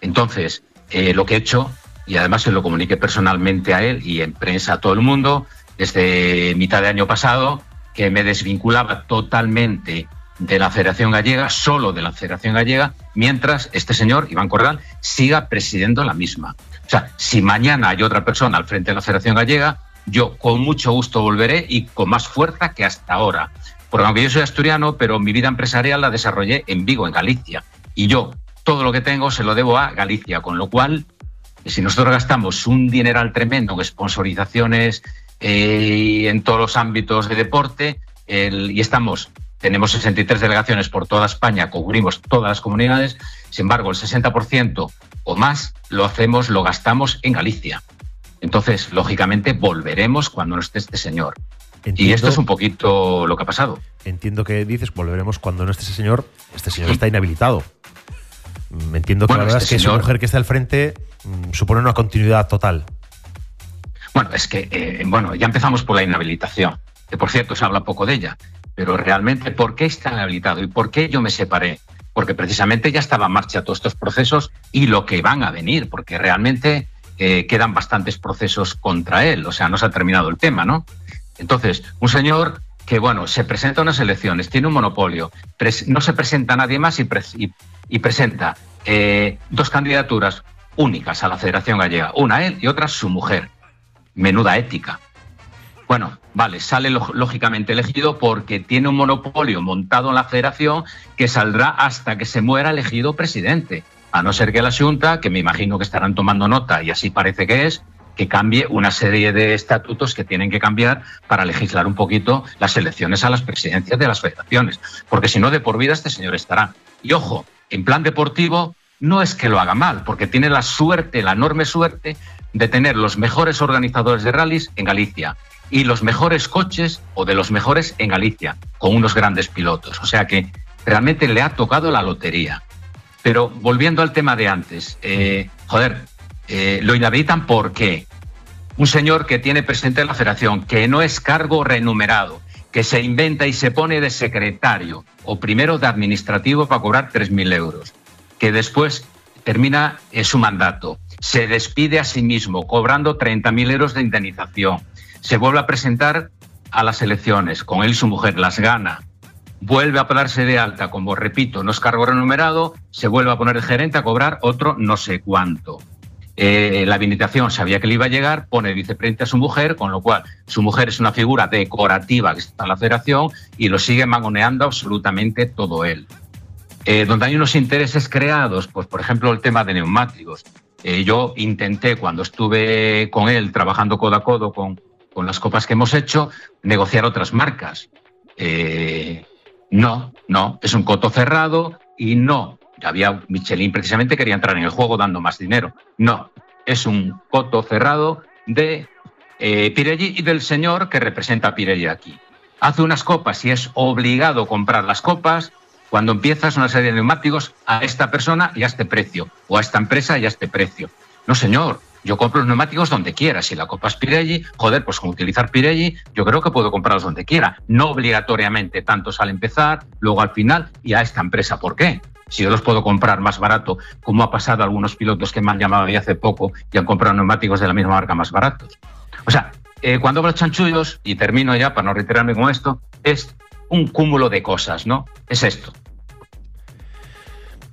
Speaker 10: Entonces, eh, lo que he hecho, y además se lo comuniqué personalmente a él y en prensa a todo el mundo, desde mitad de año pasado, que me desvinculaba totalmente de la Federación Gallega, solo de la Federación Gallega, mientras este señor, Iván Corral, siga presidiendo la misma. O sea, si mañana hay otra persona al frente de la Federación Gallega, yo con mucho gusto volveré y con más fuerza que hasta ahora. Porque aunque yo soy asturiano, pero mi vida empresarial la desarrollé en Vigo, en Galicia. Y yo todo lo que tengo se lo debo a Galicia, con lo cual, si nosotros gastamos un dineral tremendo en sponsorizaciones eh, en todos los ámbitos de deporte el- y estamos tenemos 63 delegaciones por toda España, cubrimos todas las comunidades, sin embargo, el 60% o más lo hacemos, lo gastamos en Galicia. Entonces, lógicamente, volveremos cuando no esté este señor. y esto es un poquito lo que ha pasado.
Speaker 3: Entiendo que dices, volveremos cuando no esté ese señor. Este señor está inhabilitado. Me entiendo que la verdad este es que su mujer que está al frente mm, supone una continuidad total.
Speaker 10: Bueno, es que, eh, bueno, ya empezamos por la inhabilitación, que por cierto se habla poco de ella, pero realmente, ¿por qué está inhabilitado y por qué yo me separé? Porque precisamente ya estaba en marcha todos estos procesos y lo que van a venir, porque realmente eh, quedan bastantes procesos contra él, o sea, no se ha terminado el tema, ¿no? Entonces, un señor que, bueno, se presenta a unas elecciones, tiene un monopolio, no se presenta nadie más y, presenta eh, dos candidaturas únicas a la Federación Gallega, una él y otra su mujer. Menuda ética. Bueno, vale, sale lógicamente elegido porque tiene un monopolio montado en la federación que saldrá hasta que se muera elegido presidente. A no ser que la Junta, que me imagino que estarán tomando nota y así parece que es, que cambie una serie de estatutos que tienen que cambiar para legislar un poquito las elecciones a las presidencias de las federaciones. Porque si no, de por vida este señor estará. Y ojo, en plan deportivo no es que lo haga mal, porque tiene la suerte, la enorme suerte de tener los mejores organizadores de rallies en Galicia y los mejores coches o de los mejores en Galicia, con unos grandes pilotos. O sea que realmente le ha tocado la lotería. Pero volviendo al tema de antes, eh, joder, eh, lo inhabilitan porque un señor que tiene presidente la federación, que no es cargo renumerado, que se inventa y se pone de secretario o primero de administrativo para cobrar 3.000 euros, que después termina eh, su mandato, se despide a sí mismo cobrando 30.000 euros de indemnización, se vuelve a presentar a las elecciones, con él y su mujer las gana, vuelve a darse de alta, como repito, no es cargo renumerado, se vuelve a poner de gerente a cobrar otro no sé cuánto. Eh, la habilitación sabía que le iba a llegar, pone vicepresidente a su mujer, con lo cual su mujer es una figura decorativa que está en la federación y lo sigue mangoneando absolutamente todo él. Eh, donde hay unos intereses creados, pues por ejemplo el tema de neumáticos. Eh, yo intenté cuando estuve con él trabajando codo a codo con, con las copas que hemos hecho, negociar otras marcas. No, no, es un coto cerrado y no, había Michelin precisamente quería entrar en el juego dando más dinero. No, es un coto cerrado de eh, Pirelli y del señor que representa a Pirelli aquí. Hace unas copas y es obligado comprar las copas cuando empiezas una serie de neumáticos a esta persona y a este precio, o a esta empresa y a este precio. No, señor, yo compro los neumáticos donde quiera. Si la copa es Pirelli, joder, pues con utilizar Pirelli, yo creo que puedo comprarlos donde quiera. No obligatoriamente, tantos al empezar, luego al final y a esta empresa. ¿Por qué? si yo los puedo comprar más barato, como ha pasado a algunos pilotos que me han llamado ya hace poco y han comprado neumáticos de la misma marca más baratos. O sea, eh, cuando hablo de chanchullos, y termino ya para no reiterarme con esto, es un cúmulo de cosas, ¿no? Es esto.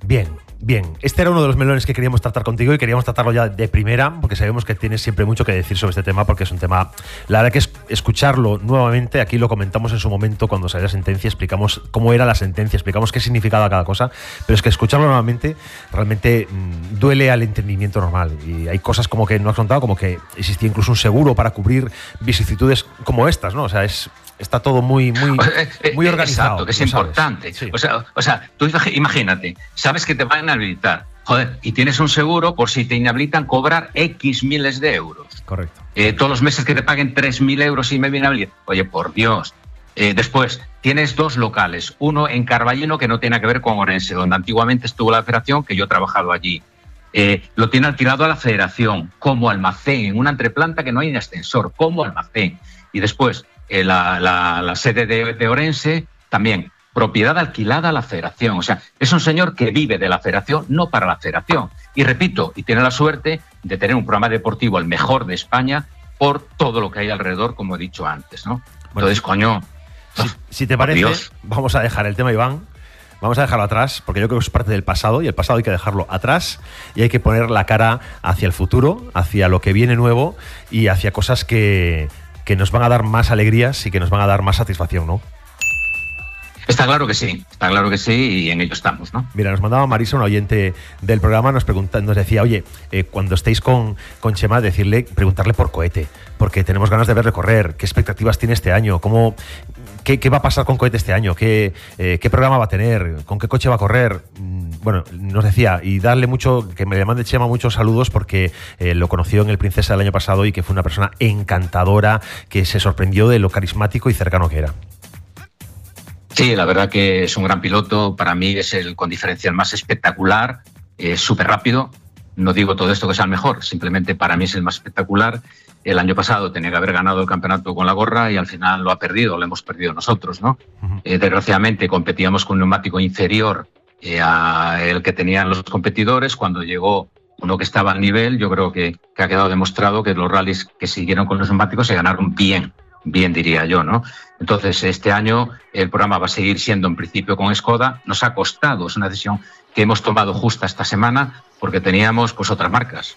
Speaker 3: Bien, Bien, este era uno de los melones que queríamos tratar contigo y queríamos tratarlo ya de primera, porque sabemos que tienes siempre mucho que decir sobre este tema, porque es un tema. La verdad que es escucharlo nuevamente, aquí lo comentamos en su momento cuando salió la sentencia, explicamos cómo era la sentencia, explicamos qué significaba cada cosa, pero es que escucharlo nuevamente realmente mm, duele al entendimiento normal. Y hay cosas como que no has contado, como que existía incluso un seguro para cubrir vicisitudes como estas, ¿no? O sea, es está todo muy, muy, eh, muy organizado.
Speaker 10: Exacto, que es importante. O, sea, o sea, tú imagínate, sabes que te van a inhabilitar, joder, y tienes un seguro por si te inhabilitan cobrar X miles de euros.
Speaker 3: Correcto.
Speaker 10: Eh, todos los meses que te paguen 3.000 euros y me viene a Oye, por Dios. Eh, después, tienes dos locales, uno en Carballino que no tiene que ver con Orense, donde antiguamente estuvo la federación, que yo he trabajado allí. lo tiene alquilado a la federación como almacén, en una entreplanta que no hay ni ascensor, como almacén. Y después, eh, la, sede de, Orense, también propiedad alquilada a la federación. O sea, es un señor que vive de la federación, no para la federación. Y repito, y tiene la suerte de tener un programa deportivo el mejor de España por todo lo que hay alrededor, como he dicho antes, ¿no? Entonces, coño.
Speaker 3: Si, te parece, vamos a dejar el tema, Iván. Vamos a dejarlo atrás, porque yo creo que es parte del pasado y el pasado hay que dejarlo atrás y hay que poner la cara hacia el futuro, hacia lo que viene nuevo y hacia cosas que, que nos van a dar más alegrías y que nos van a dar más satisfacción, ¿no?
Speaker 10: Está claro que sí, está claro que sí y en ello estamos, ¿no?
Speaker 3: Mira, nos mandaba Marisa, un oyente del programa, nos, pregunta, nos decía, oye, eh, cuando estéis con, con Chema, decirle, preguntarle por cohete, porque tenemos ganas de verle correr, qué expectativas tiene este año, cómo, ¿qué, va a pasar con Cohete este año? ¿Qué, eh, ¿Qué programa va a tener? ¿Con qué coche va a correr? Mm, Bueno, nos decía, y darle mucho, que me le mande Chema muchos saludos porque eh, lo conoció en el Princesa del año pasado y que fue una persona encantadora, que se sorprendió de lo carismático y cercano que era.
Speaker 10: Sí, la verdad que es un gran piloto. Para mí es el con diferencial más espectacular, es súper rápido. No digo todo esto que sea el mejor, simplemente para mí es el más espectacular. El año pasado tenía que haber ganado el campeonato con la gorra y al final lo ha perdido, lo hemos perdido nosotros, ¿no? Eh, desgraciadamente competíamos con un neumático inferior eh, a el que tenían los competidores. Cuando llegó uno que estaba al nivel, yo creo que, que ha quedado demostrado que los rallies que siguieron con los neumáticos se ganaron bien, bien diría yo, ¿no? Entonces, este año el programa va a seguir siendo en principio con Skoda. Nos ha costado, es una decisión que hemos tomado justa esta semana porque teníamos pues otras marcas.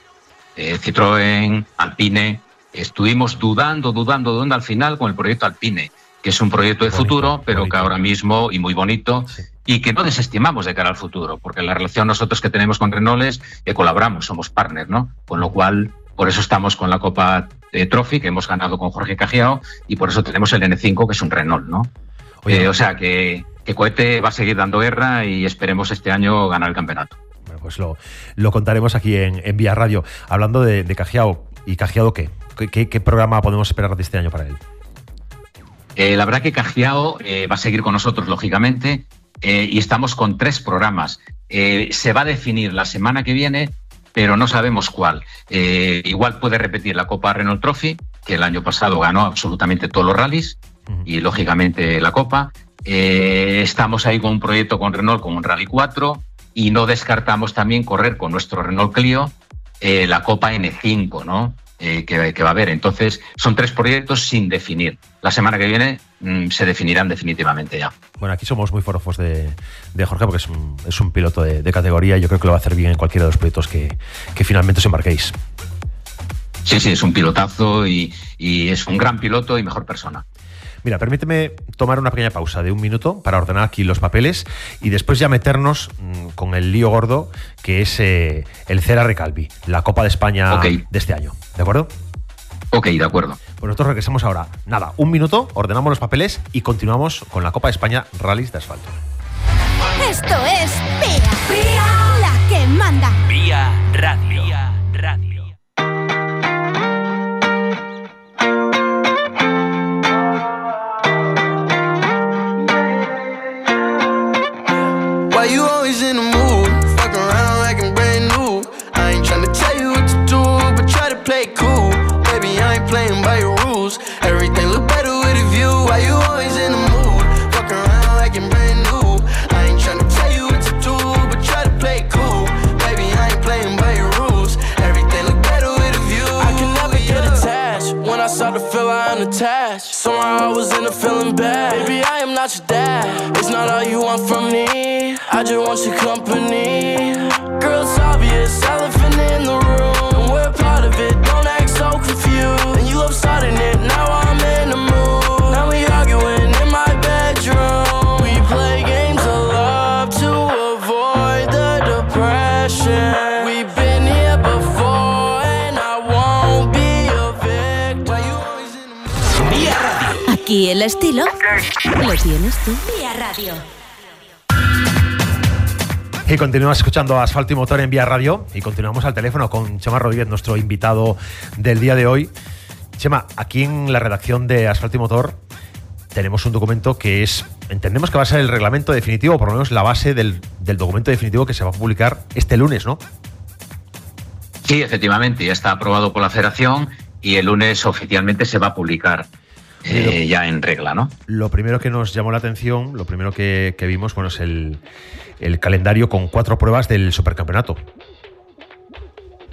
Speaker 10: Eh, Citroën, Alpine. Estuvimos dudando, dudando, dudando al final con el proyecto Alpine, que es un proyecto de futuro, pero que ahora mismo, y muy bonito, y que no desestimamos de cara al futuro, porque la relación nosotros que tenemos con Renault es que colaboramos, somos partners, ¿no? Con lo cual, por eso estamos con la Copa eh, Trophy, que hemos ganado con Jorge Cajiao, y por eso tenemos el N5, que es un Renault, ¿no? Eh, o sea que, que Cohete va a seguir dando guerra y esperemos este año ganar el campeonato.
Speaker 3: Bueno, pues lo, lo contaremos aquí en, en Vía Radio. Hablando de, de Cajiao, ¿y Cajiao qué? ¿Qué, programa podemos esperar de este año para él?
Speaker 10: Eh, la verdad que Cajiao eh, va a seguir con nosotros, lógicamente, eh, y estamos con tres programas. Eh, se va a definir la semana que viene, pero no sabemos cuál. Igual puede repetir la Copa Renault Trophy, que el año pasado ganó absolutamente todos los rallies, y lógicamente la Copa. Estamos ahí con un proyecto con Renault, con un Rally 4, y no descartamos también correr con nuestro Renault Clio la Copa N5, ¿no? Eh, que, que va a haber. Entonces, son tres proyectos sin definir. La semana que viene mm, se definirán definitivamente ya.
Speaker 3: Bueno, aquí somos muy forofos de, de Jorge porque es un, es un piloto de, de categoría yo creo que lo va a hacer bien en cualquiera de los proyectos que, que finalmente os embarquéis.
Speaker 10: Sí, sí, es un pilotazo y, y es un gran piloto y mejor persona.
Speaker 3: Mira, permíteme tomar una pequeña pausa de un minuto para ordenar aquí los papeles y después ya meternos mm, con el lío gordo que es eh, el Cera Recalvi, la Copa de España de este año. ¿De acuerdo?
Speaker 10: Ok, de acuerdo.
Speaker 3: Pues nosotros regresamos ahora. Nada, un minuto, ordenamos los papeles y continuamos con la Copa de España Rallys de Asfalto.
Speaker 11: Esto es Vía, la que manda.
Speaker 12: Vía. Radio.
Speaker 13: Why you always in the mood? Fuck around like I'm brand new. I ain't tryna tell you what to do, but try to play cool. Baby, I ain't playing by your rules. Everything look better with a view. Why you always in the mood? Fuck around like I'm brand new. I ain't tryna tell you what to do, but try to play cool. Baby, I ain't playing by your rules. Everything look better with a view.
Speaker 14: I can never get attached. When I start to feel I unattached. Somehow I was in a feeling bad. Baby, I am not your dad. It's not all you want from me. I just want your company. Girl, it's obvious, elephant in the room. And we're part of it. Don't act so confused. And you love starting it. Now I'm in the mood. Now we arguing in my bedroom. We play games of love to avoid the depression. We've been here before, and I won't be a victim. Why you always in the.
Speaker 12: Vía Radio.
Speaker 11: Aquí el estilo lo tienes tú. Vía Radio.
Speaker 3: Y continuamos escuchando Asfalto y Motor en Vía Radio y continuamos al teléfono con Chema Rodríguez, nuestro invitado del día de hoy. Chema, aquí en la redacción de Asfalto y Motor tenemos un documento que es, entendemos que va a ser el reglamento definitivo, por lo menos la base del, del documento definitivo que se va a publicar este lunes, ¿no?
Speaker 10: Sí, efectivamente, ya está aprobado por la federación y el lunes oficialmente se va a publicar eh, ya en regla, ¿no?
Speaker 3: Lo primero que nos llamó la atención, lo primero que, que vimos, bueno, es el, el calendario con cuatro pruebas del supercampeonato.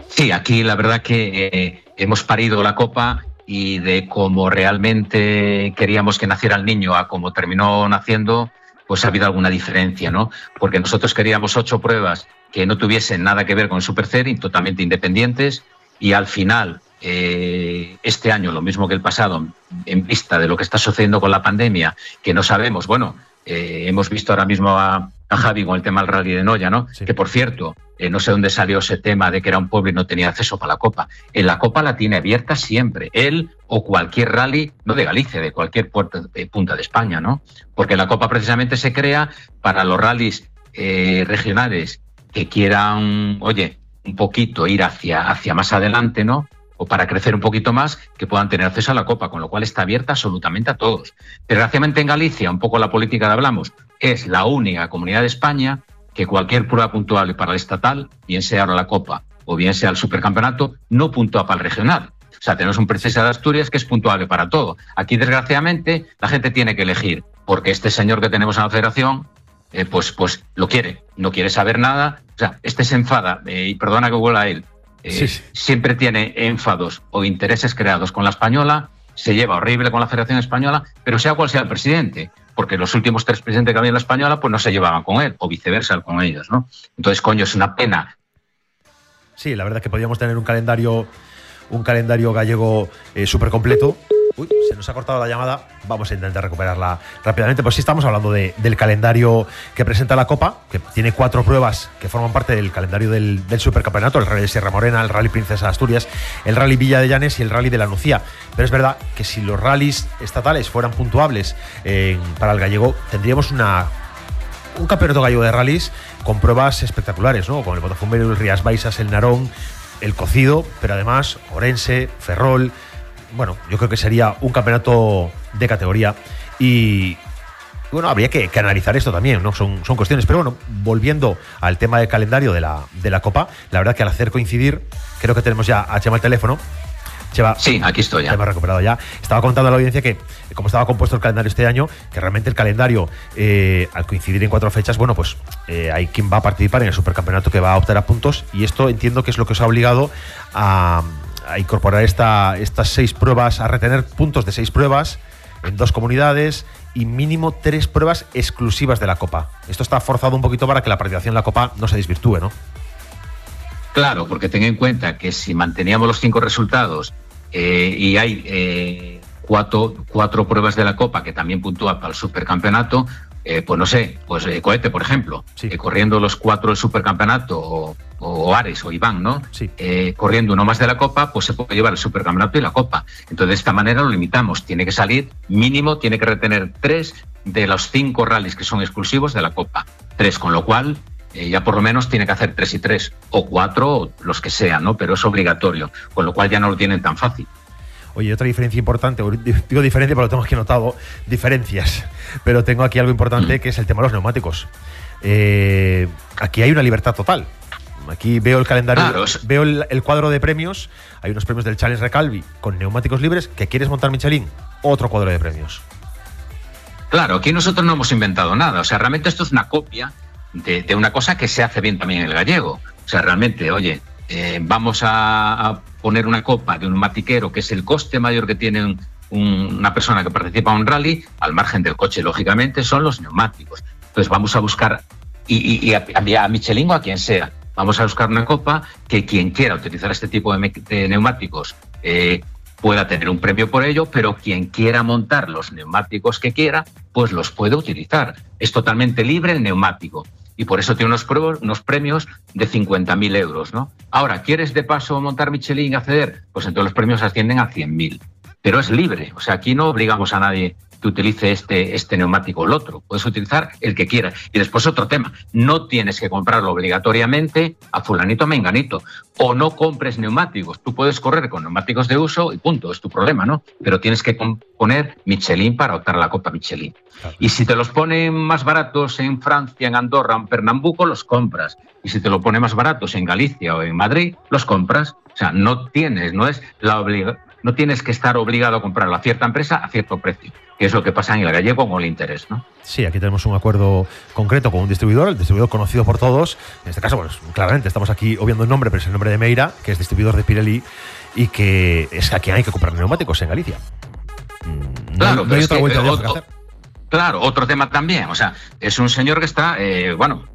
Speaker 10: Sí, aquí la verdad que eh, hemos parido la copa y de cómo realmente queríamos que naciera el niño a cómo terminó naciendo, pues ha habido alguna diferencia, ¿no? Porque nosotros queríamos ocho pruebas que no tuviesen nada que ver con el Super Series, totalmente independientes, y al final, eh, este año, lo mismo que el pasado, en vista de lo que está sucediendo con la pandemia, que no sabemos, bueno, eh, hemos visto ahora mismo a, a Javi con el tema del rally de Noya, ¿no? Que por cierto, eh, no sé dónde salió ese tema de que era un pueblo y no tenía acceso para la Copa. En la Copa la tiene abierta siempre, él o cualquier rally, no de Galicia, de cualquier puerta, de punta de España, ¿no? Porque la Copa precisamente se crea para los rallies eh, regionales que quieran, oye, un poquito ir hacia, hacia más adelante, ¿no? O para crecer un poquito más, que puedan tener acceso a la Copa, con lo cual está abierta absolutamente a todos. Desgraciadamente en Galicia, un poco la política de hablamos, es la única comunidad de España que cualquier prueba puntual para el estatal, bien sea ahora la Copa o bien sea el Supercampeonato, no puntúa para el regional. O sea, tenemos un Princesa de Asturias que es puntuable para todo. Aquí, desgraciadamente, la gente tiene que elegir, porque este señor que tenemos en la federación, eh, pues, pues lo quiere, no quiere saber nada. O sea, este se enfada, eh, y perdona que vuelva a él, eh, siempre tiene enfados o intereses creados con la española, se lleva horrible con la Federación Española, pero sea cual sea el presidente, porque los últimos tres presidentes que había en la española pues no se llevaban con él, o viceversa con ellos, ¿no? Entonces, coño, es una pena.
Speaker 3: Sí, la verdad es que podríamos tener un calendario, un calendario gallego eh, súper completo Se nos ha cortado la llamada. Vamos a intentar recuperarla rápidamente. Pues sí, estamos hablando del calendario que presenta la Copa, que tiene cuatro pruebas que forman parte del calendario del, supercampeonato: el Rally de Sierra Morena, el Rally Princesa Asturias, el Rally Villa de Llanes y el Rally de la Nucía. Pero es verdad que si los rallies estatales fueran puntuables para el gallego, tendríamos una, un campeonato gallego de rallies con pruebas espectaculares, ¿no? Con el Botafumeiro, el Rías Baixas, el Narón, el Cocido, pero además Orense, Ferrol bueno, yo creo que sería un campeonato de categoría. Y bueno, habría que, analizar esto también, ¿no? Son, son cuestiones. Pero bueno, volviendo al tema del calendario de la, de la Copa, la verdad que al hacer coincidir, creo que tenemos ya a Chema el teléfono.
Speaker 10: Chema, sí, aquí estoy ya.
Speaker 3: Chema recuperado ya. Estaba contando a la audiencia que, como estaba compuesto el calendario este año, que realmente el calendario, eh, al coincidir en cuatro fechas, bueno, pues eh, hay quien va a participar en el supercampeonato que va a optar a puntos. Y esto entiendo que es lo que os ha obligado a a incorporar esta, estas seis pruebas, a retener puntos de seis pruebas en dos comunidades y mínimo tres pruebas exclusivas de la Copa. Esto está forzado un poquito para que la participación en la Copa no se desvirtúe, ¿no?
Speaker 10: Claro, porque ten en cuenta que si manteníamos los cinco resultados eh, y hay eh, cuatro, cuatro pruebas de la Copa que también puntúan para el supercampeonato, eh, pues no sé, pues eh, Cohete, por ejemplo, eh, corriendo los cuatro del supercampeonato, o, Ares o Iván, ¿no? corriendo uno más de la Copa, pues se puede llevar el supercampeonato y la Copa. Entonces, de esta manera lo limitamos. Tiene que salir mínimo, tiene que retener tres de los cinco rallies que son exclusivos de la Copa. Tres, con lo cual ya por lo menos tiene que hacer tres y tres, o cuatro, o los que sean, ¿no? Pero es obligatorio, con lo cual ya no lo tienen tan fácil.
Speaker 3: Oye, otra diferencia importante, digo diferencia, pero lo tengo aquí notado, diferencias, pero tengo aquí algo importante mm. que es el tema de los neumáticos. Eh, aquí hay una libertad total. Aquí veo el calendario, veo el, cuadro de premios. Hay unos premios del Challenge Recalvi con neumáticos libres. que quieres montar Michelin? Otro cuadro de premios.
Speaker 10: Claro, aquí nosotros no hemos inventado nada. O sea, realmente esto es una copia de, una cosa que se hace bien también en el gallego. O sea, realmente, oye, eh, vamos a, poner una copa de un matiquero, que es el coste mayor que tiene una persona que participa en un rally, al margen del coche, lógicamente, son los neumáticos. Entonces vamos a buscar, y, a, Michelin o a quien sea, vamos a buscar una copa que quien quiera utilizar este tipo de, neumáticos eh, pueda tener un premio por ello, pero quien quiera montar los neumáticos que quiera, pues los puede utilizar. Es totalmente libre el neumático y por eso tiene unos, premios de 50.000 euros. ¿no? Ahora, ¿quieres de paso montar Michelin y acceder? Pues entonces los premios ascienden a 100.000. Pero es libre, o sea, aquí no obligamos a nadie que utilice este, este neumático o el otro. Puedes utilizar el que quieras. Y después otro tema, no tienes que comprarlo obligatoriamente a fulanito menganito. O no compres neumáticos. Tú puedes correr con neumáticos de uso y punto, es tu problema, ¿no? Pero tienes que poner Michelin para optar a la Copa Michelin. Y si te los ponen más baratos en Francia, en Andorra, en Pernambuco, los compras. Y si te lo pone más baratos en Galicia o en Madrid, los compras. O sea, no tienes, no es la obligación no tienes que estar obligado a comprarlo a cierta empresa a cierto precio, que es lo que pasa en el gallego con el interés. ¿no?
Speaker 3: Sí, aquí tenemos un acuerdo concreto con un distribuidor, el distribuidor conocido por todos. En este caso, pues claramente estamos aquí obviando el nombre, pero es el nombre de Meira, que es distribuidor de Pirelli y que es a quien hay que comprar neumáticos en Galicia.
Speaker 10: Mm, claro, no hay otra vuelta de hacer. Claro, otro tema también. O sea, es un señor que está, eh, bueno,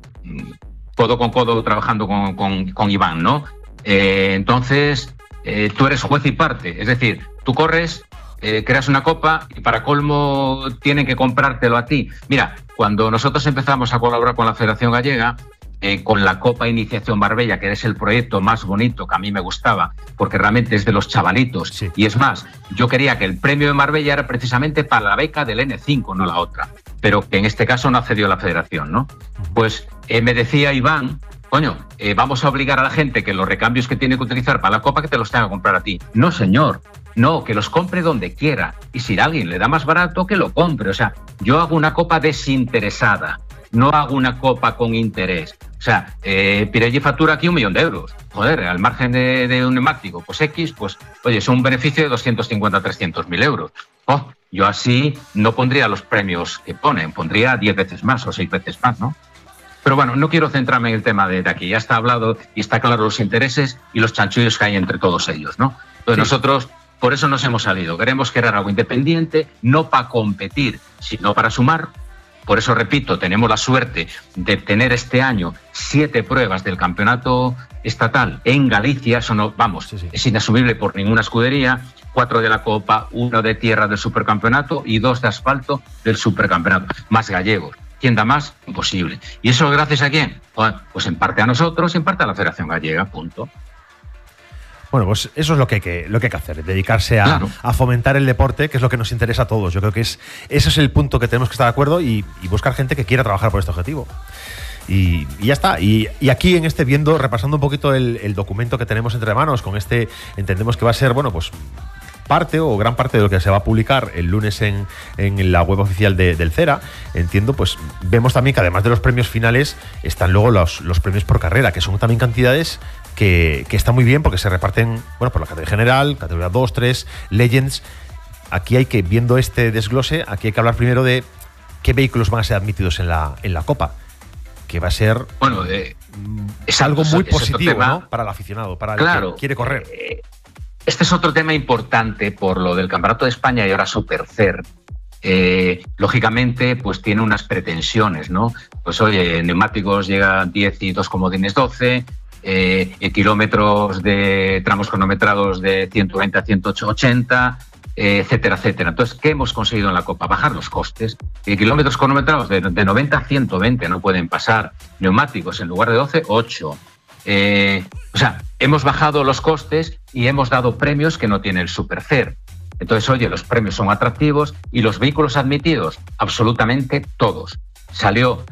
Speaker 10: codo con codo trabajando con, Iván, ¿no? Eh, entonces, eh, tú eres juez y parte. Es decir, tú corres eh, creas una copa y para colmo tienen que comprártelo a ti. Mira, cuando nosotros empezamos a colaborar con la Federación Gallega, eh, con la Copa Iniciación Marbella, que es el proyecto más bonito que a mí me gustaba, porque realmente es de los chavalitos. Y es más, yo quería que el premio de Marbella era precisamente para la beca del N5, no la otra, pero que en este caso no accedió la federación, ¿no? Pues eh, me decía Iván, coño, eh, vamos a obligar a la gente que los recambios que tiene que utilizar para la Copa que te los tenga que comprar a ti. No, señor. No, que los compre donde quiera. Y si alguien le da más barato, que lo compre. O sea, yo hago una copa desinteresada no hago una copa con interés. O sea, eh, Pirelli factura aquí un millón de euros. Joder, al margen de, un neumático, pues X, pues, oye, es un beneficio de 250, 300 mil euros. Oh, yo así no pondría los premios que ponen, pondría 10 veces más o 6 veces más, ¿no? Pero bueno, no quiero centrarme en el tema de, aquí. Ya está hablado y está claro los intereses y los chanchullos que hay entre todos ellos, ¿no? Entonces nosotros por eso nos hemos salido. Queremos crear algo independiente, no para competir, sino para sumar por eso, repito, tenemos la suerte de tener este año siete pruebas del campeonato estatal en Galicia. Eso no, vamos, es inasumible por ninguna escudería. Cuatro de la Copa, uno de tierra del supercampeonato y dos de asfalto del supercampeonato, más gallegos. ¿Quién da más? Imposible. ¿Y eso gracias a quién? Pues en parte a nosotros, en parte a la Federación Gallega, punto.
Speaker 3: Bueno, pues eso es lo que hay que, lo que, hay que hacer, dedicarse a, fomentar el deporte, que es lo que nos interesa a todos. Yo creo que es, ese es el punto que tenemos que estar de acuerdo y, buscar gente que quiera trabajar por este objetivo. Y, ya está. Y, aquí en este viendo, repasando un poquito el, documento que tenemos entre manos, con este entendemos que va a ser, bueno, pues parte o gran parte de lo que se va a publicar el lunes en, la web oficial del CERA, entiendo, pues vemos también que además de los premios finales están luego los, los premios por carrera, que son también cantidades que, está muy bien porque se reparten, bueno, por la categoría general, categoría 2, 3, Legends. Aquí hay que, viendo este desglose, aquí hay que hablar primero de qué vehículos van a ser admitidos en la, en la Copa. Que va a ser.
Speaker 10: Bueno, eh,
Speaker 3: es algo muy positivo ¿no? para el aficionado, para el que quiere correr. Eh,
Speaker 10: este es otro tema importante por lo del Campeonato de España y ahora Supercer. Eh, lógicamente, pues tiene unas pretensiones, ¿no? Pues oye, neumáticos llegan 10 y dos comodines 12, eh, kilómetros de tramos cronometrados de 120 a 180, eh, etcétera, etcétera. Entonces, ¿qué hemos conseguido en la Copa? Bajar los costes. Kilómetros cronometrados de, 90 a 120 no pueden pasar. Neumáticos en lugar de 12, 8. O sea, hemos bajado los costes y hemos dado premios que no tiene el Supercer. Entonces, oye, los premios son atractivos y los vehículos admitidos, absolutamente todos. Salió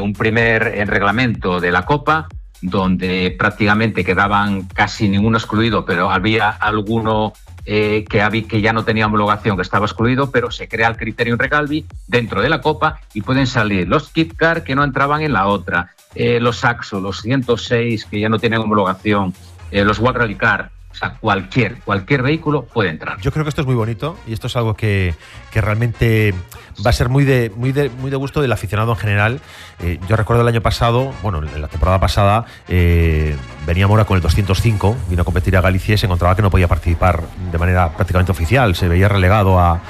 Speaker 10: un primer reglamento de la Copa donde prácticamente quedaban casi ninguno excluido, pero había alguno eh, que, había, que ya no tenía homologación, que estaba excluido, pero se crea el criterio Recalvi dentro de la Copa y pueden salir los Kit Car que no entraban en la otra, eh, los Saxo, los 106 que ya no tienen homologación, eh, los World Rally Car, o sea, cualquier, cualquier vehículo puede entrar.
Speaker 3: Yo creo que esto es muy bonito y esto es algo que, realmente va a ser muy de, muy, de, muy de gusto del aficionado en general. Eh, yo recuerdo el año pasado, bueno, en la temporada pasada, eh, venía Mora con el 205, vino a competir a Galicia y se encontraba que no podía participar de manera prácticamente oficial. Se veía relegado a,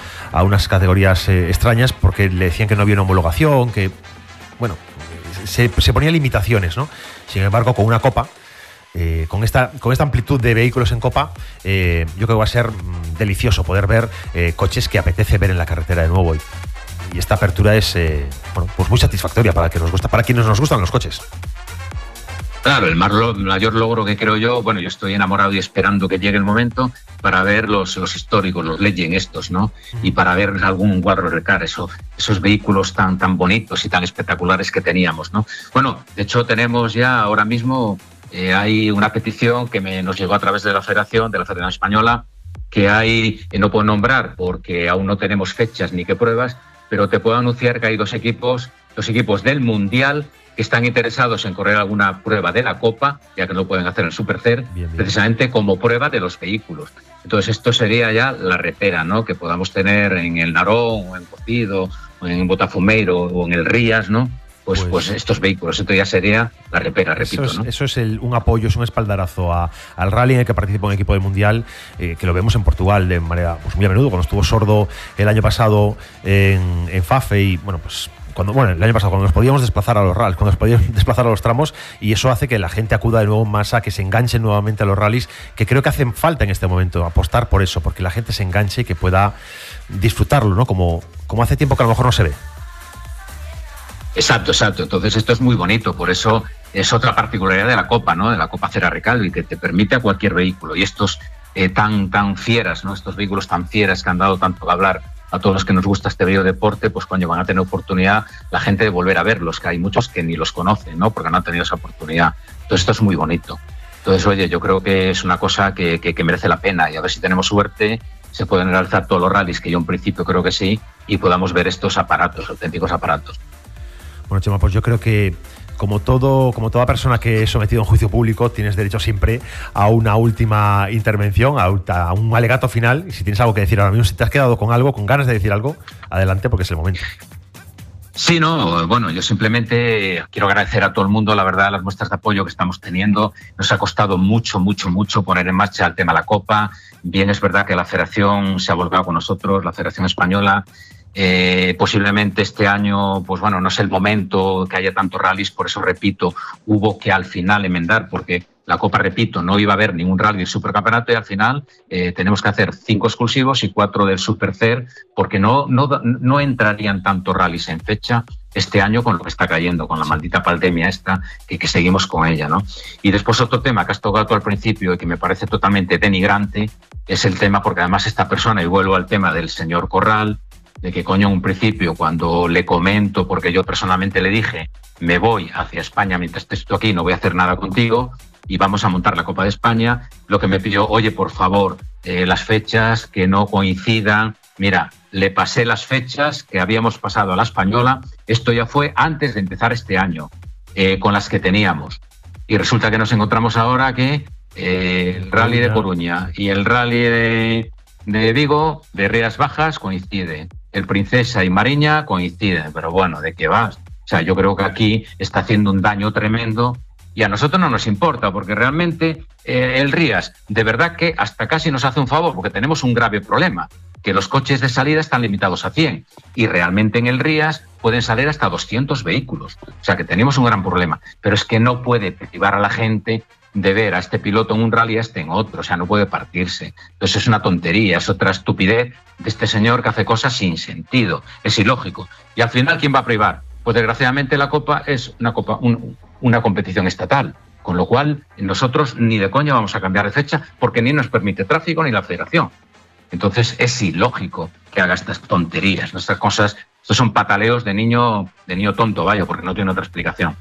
Speaker 3: unas categorías eh, extrañas porque le decían que no había una homologación, que, bueno, se, se ponía limitaciones, ¿no? Sin embargo, con una copa con, esta, con esta amplitud de vehículos en Copa, yo creo que va a ser mm, delicioso poder ver coches que apetece ver en la carretera de nuevo. Y, esta apertura es bueno, pues muy satisfactoria para, que nos gusta, para quienes nos gustan los coches.
Speaker 10: Claro, el mayor logro que creo yo, bueno, yo estoy enamorado y esperando que llegue el momento para ver los, los históricos, los Legend estos, ¿no? Y para ver algún cuadro de car, eso, esos vehículos tan, tan bonitos y tan espectaculares que teníamos, ¿no? Bueno, de hecho tenemos ya ahora mismo eh, hay una petición que me, nos llegó a través de la Federación, de la Federación Española, que hay, eh, no puedo nombrar porque aún no tenemos fechas ni qué pruebas, pero te puedo anunciar que hay dos equipos, dos equipos del Mundial que están interesados en correr alguna prueba de la Copa, ya que no pueden hacer el Supercer, precisamente como prueba de los vehículos. Entonces esto sería ya la repera, ¿no? Que podamos tener en el Narón, o en Cocido, o en Botafumeiro, o en el Rías, ¿no? Pues, pues, pues, estos vehículos. Esto ya sería la repera, repito.
Speaker 3: Eso es, eso es un apoyo, es un espaldarazo al rally en el que participa un equipo del Mundial, eh, que lo vemos en Portugal de manera pues, muy a menudo, cuando estuvo sordo el año pasado en, en FAFE y bueno, pues cuando, bueno, el año pasado, cuando nos podíamos desplazar a los rallies, cuando nos podíamos desplazar a los tramos, y eso hace que la gente acuda de nuevo en masa, que se enganche nuevamente a los rallies, que creo que hacen falta en este momento, apostar por eso, porque la gente se enganche y que pueda disfrutarlo, ¿no? Como, como hace tiempo que a lo mejor no se ve.
Speaker 10: Exacto, exacto. Entonces esto es muy bonito, por eso es otra particularidad de la Copa, ¿no? De la Copa Cera Recalvi, que te permite a cualquier vehículo. Y estos eh, tan, tan fieras, ¿no? Estos vehículos tan fieras que han dado tanto que hablar a todos los que nos gusta este bello deporte, pues coño, van a tener oportunidad la gente de volver a verlos, que hay muchos que ni los conocen, ¿no? Porque no han tenido esa oportunidad. Entonces esto es muy bonito. Entonces, oye, yo creo que es una cosa que, que merece la pena y a ver si tenemos suerte se pueden realizar todos los rallies, que yo en principio creo que sí, y podamos ver estos aparatos, auténticos aparatos.
Speaker 3: Bueno, Chema, pues yo creo que como todo, como toda persona que es sometido a un juicio público, tienes derecho siempre a una última intervención, a, un alegato final. Y si tienes algo que decir ahora mismo, si te has quedado con algo, con ganas de decir algo, adelante, porque es el momento.
Speaker 10: Sí, no, bueno, yo simplemente quiero agradecer a todo el mundo, la verdad, las muestras de apoyo que estamos teniendo. Nos ha costado mucho, mucho, mucho poner en marcha el tema de la Copa. Bien, es verdad que la Federación se ha volcado con nosotros, la Federación Española. Eh, posiblemente este año, pues bueno, no es el momento que haya tantos rallies, por eso repito, hubo que al final enmendar, porque la Copa, repito, no iba a haber ningún rally del supercampeonato y al final eh, tenemos que hacer cinco exclusivos y cuatro del Supercer, porque no, no, no entrarían tantos rallies en fecha este año con lo que está cayendo, con la maldita pandemia esta, que, que, seguimos con ella, ¿no? Y después otro tema que has tocado al principio y que me parece totalmente denigrante, es el tema, porque además esta persona, y vuelvo al tema del señor Corral, de que coño en un principio cuando le comento, porque yo personalmente le dije, me voy hacia España mientras estés tú aquí, no voy a hacer nada contigo y vamos a montar la Copa de España, lo que me pidió, oye, por favor, eh, las fechas que no coincidan, mira, le pasé las fechas que habíamos pasado a la española, esto ya fue antes de empezar este año, eh, con las que teníamos. Y resulta que nos encontramos ahora que eh, el rally de Coruña y el rally de, de Vigo, de Rías Bajas, coinciden el Princesa y Mariña coinciden, pero bueno, ¿de qué vas? O sea, yo creo que aquí está haciendo un daño tremendo y a nosotros no nos importa, porque realmente eh, el Rías, de verdad que hasta casi nos hace un favor, porque tenemos un grave problema, que los coches de salida están limitados a 100 y realmente en el Rías pueden salir hasta 200 vehículos. O sea que tenemos un gran problema, pero es que no puede privar a la gente de ver a este piloto en un rally, a este en otro, o sea, no puede partirse. Entonces es una tontería, es otra estupidez de este señor que hace cosas sin sentido, es ilógico. Y al final, ¿quién va a privar? Pues desgraciadamente la Copa es una, copa, un, una competición estatal, con lo cual nosotros ni de coña vamos a cambiar de fecha porque ni nos permite tráfico ni la federación. Entonces es ilógico que haga estas tonterías, estas cosas, estos son pataleos de niño, de niño tonto, vaya, porque no tiene otra explicación.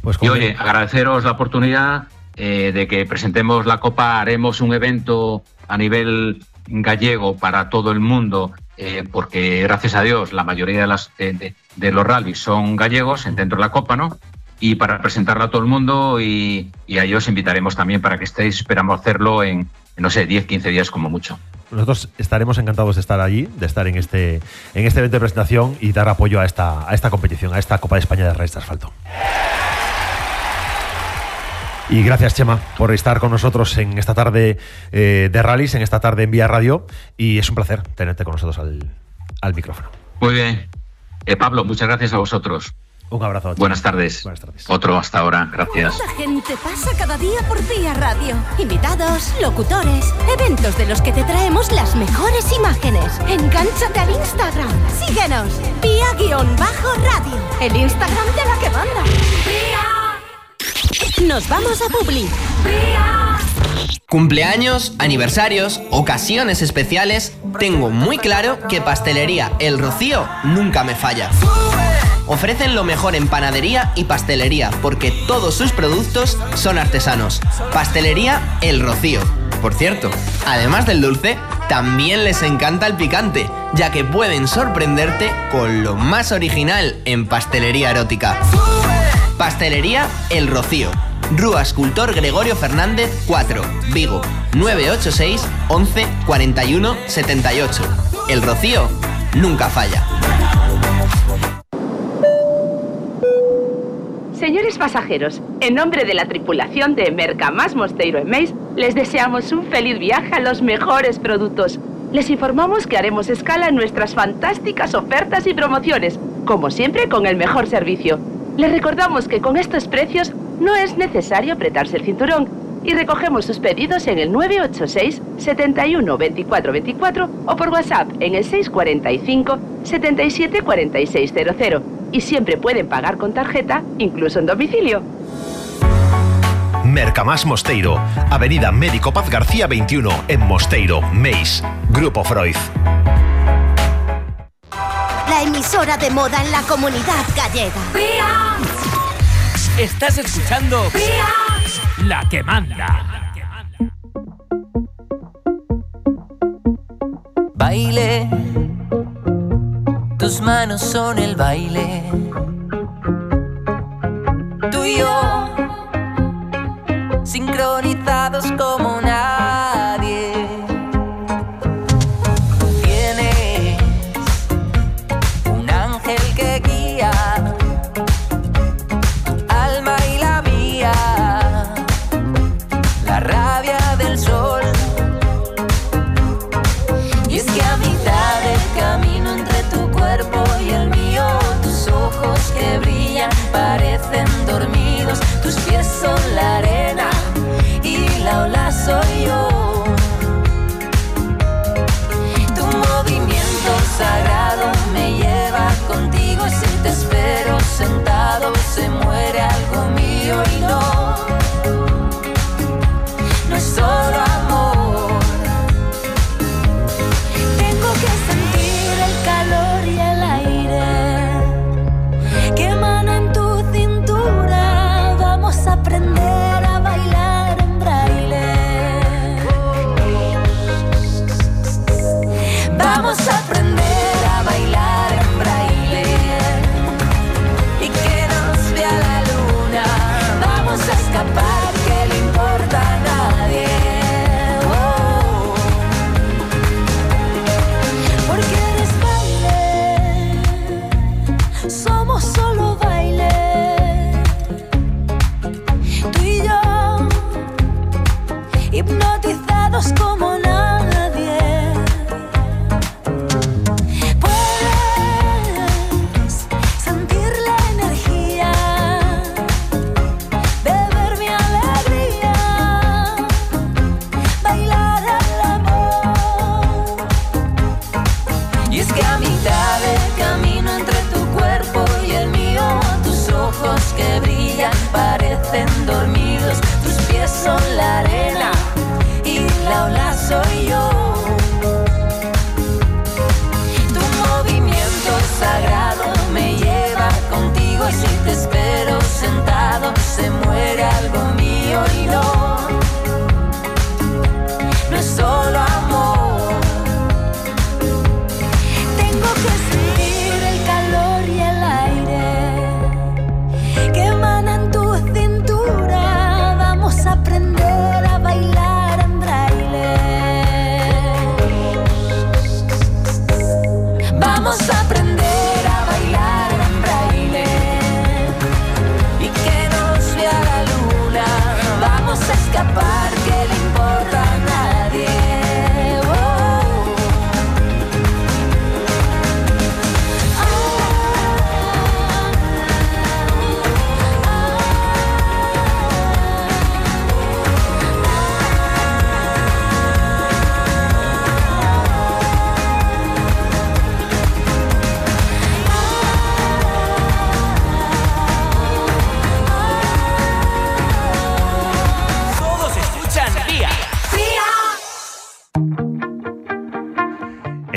Speaker 10: Pues y oye, agradeceros la oportunidad eh, de que presentemos la Copa, haremos un evento a nivel gallego para todo el mundo, eh, porque gracias a Dios la mayoría de, los rallies son gallegos dentro de la Copa, ¿no? Y para presentarla a todo el mundo y, y a ellos invitaremos también para que estéis, esperamos hacerlo en, no sé, 10, 15 días como mucho.
Speaker 3: Nosotros estaremos encantados de estar allí, de estar en este, en este evento de presentación y dar apoyo a esta, a esta competición, a esta Copa de España de Reyes de Asfalto. Y gracias, Chema, por estar con nosotros en esta tarde eh, de rallies, en esta tarde en Vía Radio. Y es un placer tenerte con nosotros al, al micrófono.
Speaker 10: Muy bien. Eh, Pablo, muchas gracias a vosotros.
Speaker 3: Un abrazo. Chema.
Speaker 10: Buenas tardes.
Speaker 3: Buenas tardes.
Speaker 10: Otro hasta ahora. Gracias.
Speaker 11: La gente pasa cada día por Vía Radio. Invitados, locutores, eventos de los que te traemos las mejores imágenes. Engánchate al Instagram. Síguenos. Vía-radio. El Instagram de la que manda. Nos vamos a Publi.
Speaker 1: Cumpleaños, aniversarios, ocasiones especiales, tengo muy claro que Pastelería El Rocío nunca me falla. Ofrecen lo mejor en panadería y pastelería porque todos sus productos son artesanos. Pastelería El Rocío. Por cierto, además del dulce, también les encanta el picante, ya que pueden sorprenderte con lo más original en pastelería erótica. Pastelería El Rocío. Rúa Escultor Gregorio Fernández 4, Vigo, 986 11 41 78. El Rocío nunca falla.
Speaker 9: Señores pasajeros, en nombre de la tripulación de Mercamás Mosteiro Emeis, les deseamos un feliz viaje a los mejores productos. Les informamos que haremos escala en nuestras fantásticas ofertas y promociones como siempre con el mejor servicio. Les recordamos que con estos precios no es necesario apretarse el cinturón y recogemos sus pedidos en el 986 71 24 24 o por WhatsApp en el 645 77 4600 y siempre pueden pagar con tarjeta, incluso en domicilio.
Speaker 6: Mercamás Mosteiro, Avenida Médico Paz García 21, en Mosteiro, Meis, Grupo Freud.
Speaker 11: La emisora de moda en la comunidad gallega.
Speaker 12: Estás escuchando La que manda.
Speaker 15: Baile, tus manos son el baile. Tú y yo, sincronizados como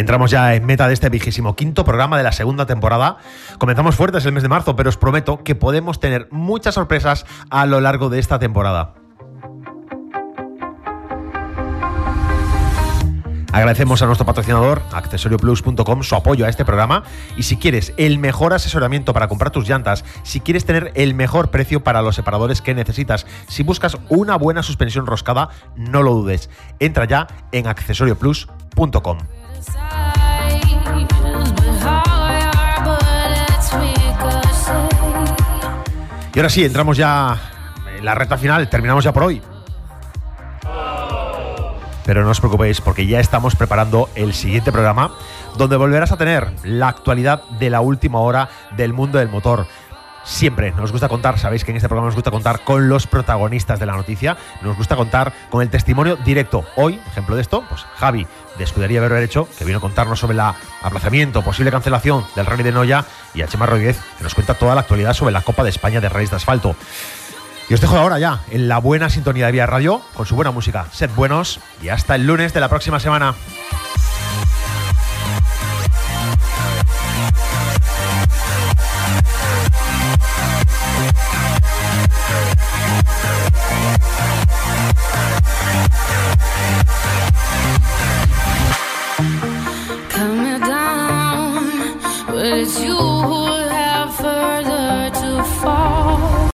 Speaker 3: Entramos ya en meta de este vigésimo quinto programa de la segunda temporada. Comenzamos fuertes el mes de marzo, pero os prometo que podemos tener muchas sorpresas a lo largo de esta temporada. Agradecemos a nuestro patrocinador, accesorioplus.com, su apoyo a este programa. Y si quieres el mejor asesoramiento para comprar tus llantas, si quieres tener el mejor precio para los separadores que necesitas, si buscas una buena suspensión roscada, no lo dudes. Entra ya en accesorioplus.com. Y ahora sí, entramos ya en la recta final, terminamos ya por hoy. Pero no os preocupéis porque ya estamos preparando el siguiente programa donde volverás a tener la actualidad de la última hora del mundo del motor. Siempre nos gusta contar, sabéis que en este programa nos gusta contar con los protagonistas de la noticia, nos gusta contar con el testimonio directo. Hoy, ejemplo de esto, pues Javi de Escudería Berberecho, que vino a contarnos sobre el aplazamiento, posible cancelación del Rally de Noya, y a Chema Rodríguez, que nos cuenta toda la actualidad sobre la Copa de España de Rallys de Asfalto. Y os dejo ahora ya en la buena sintonía de Vía Radio, con su buena música. Sed buenos y hasta el lunes de la próxima semana.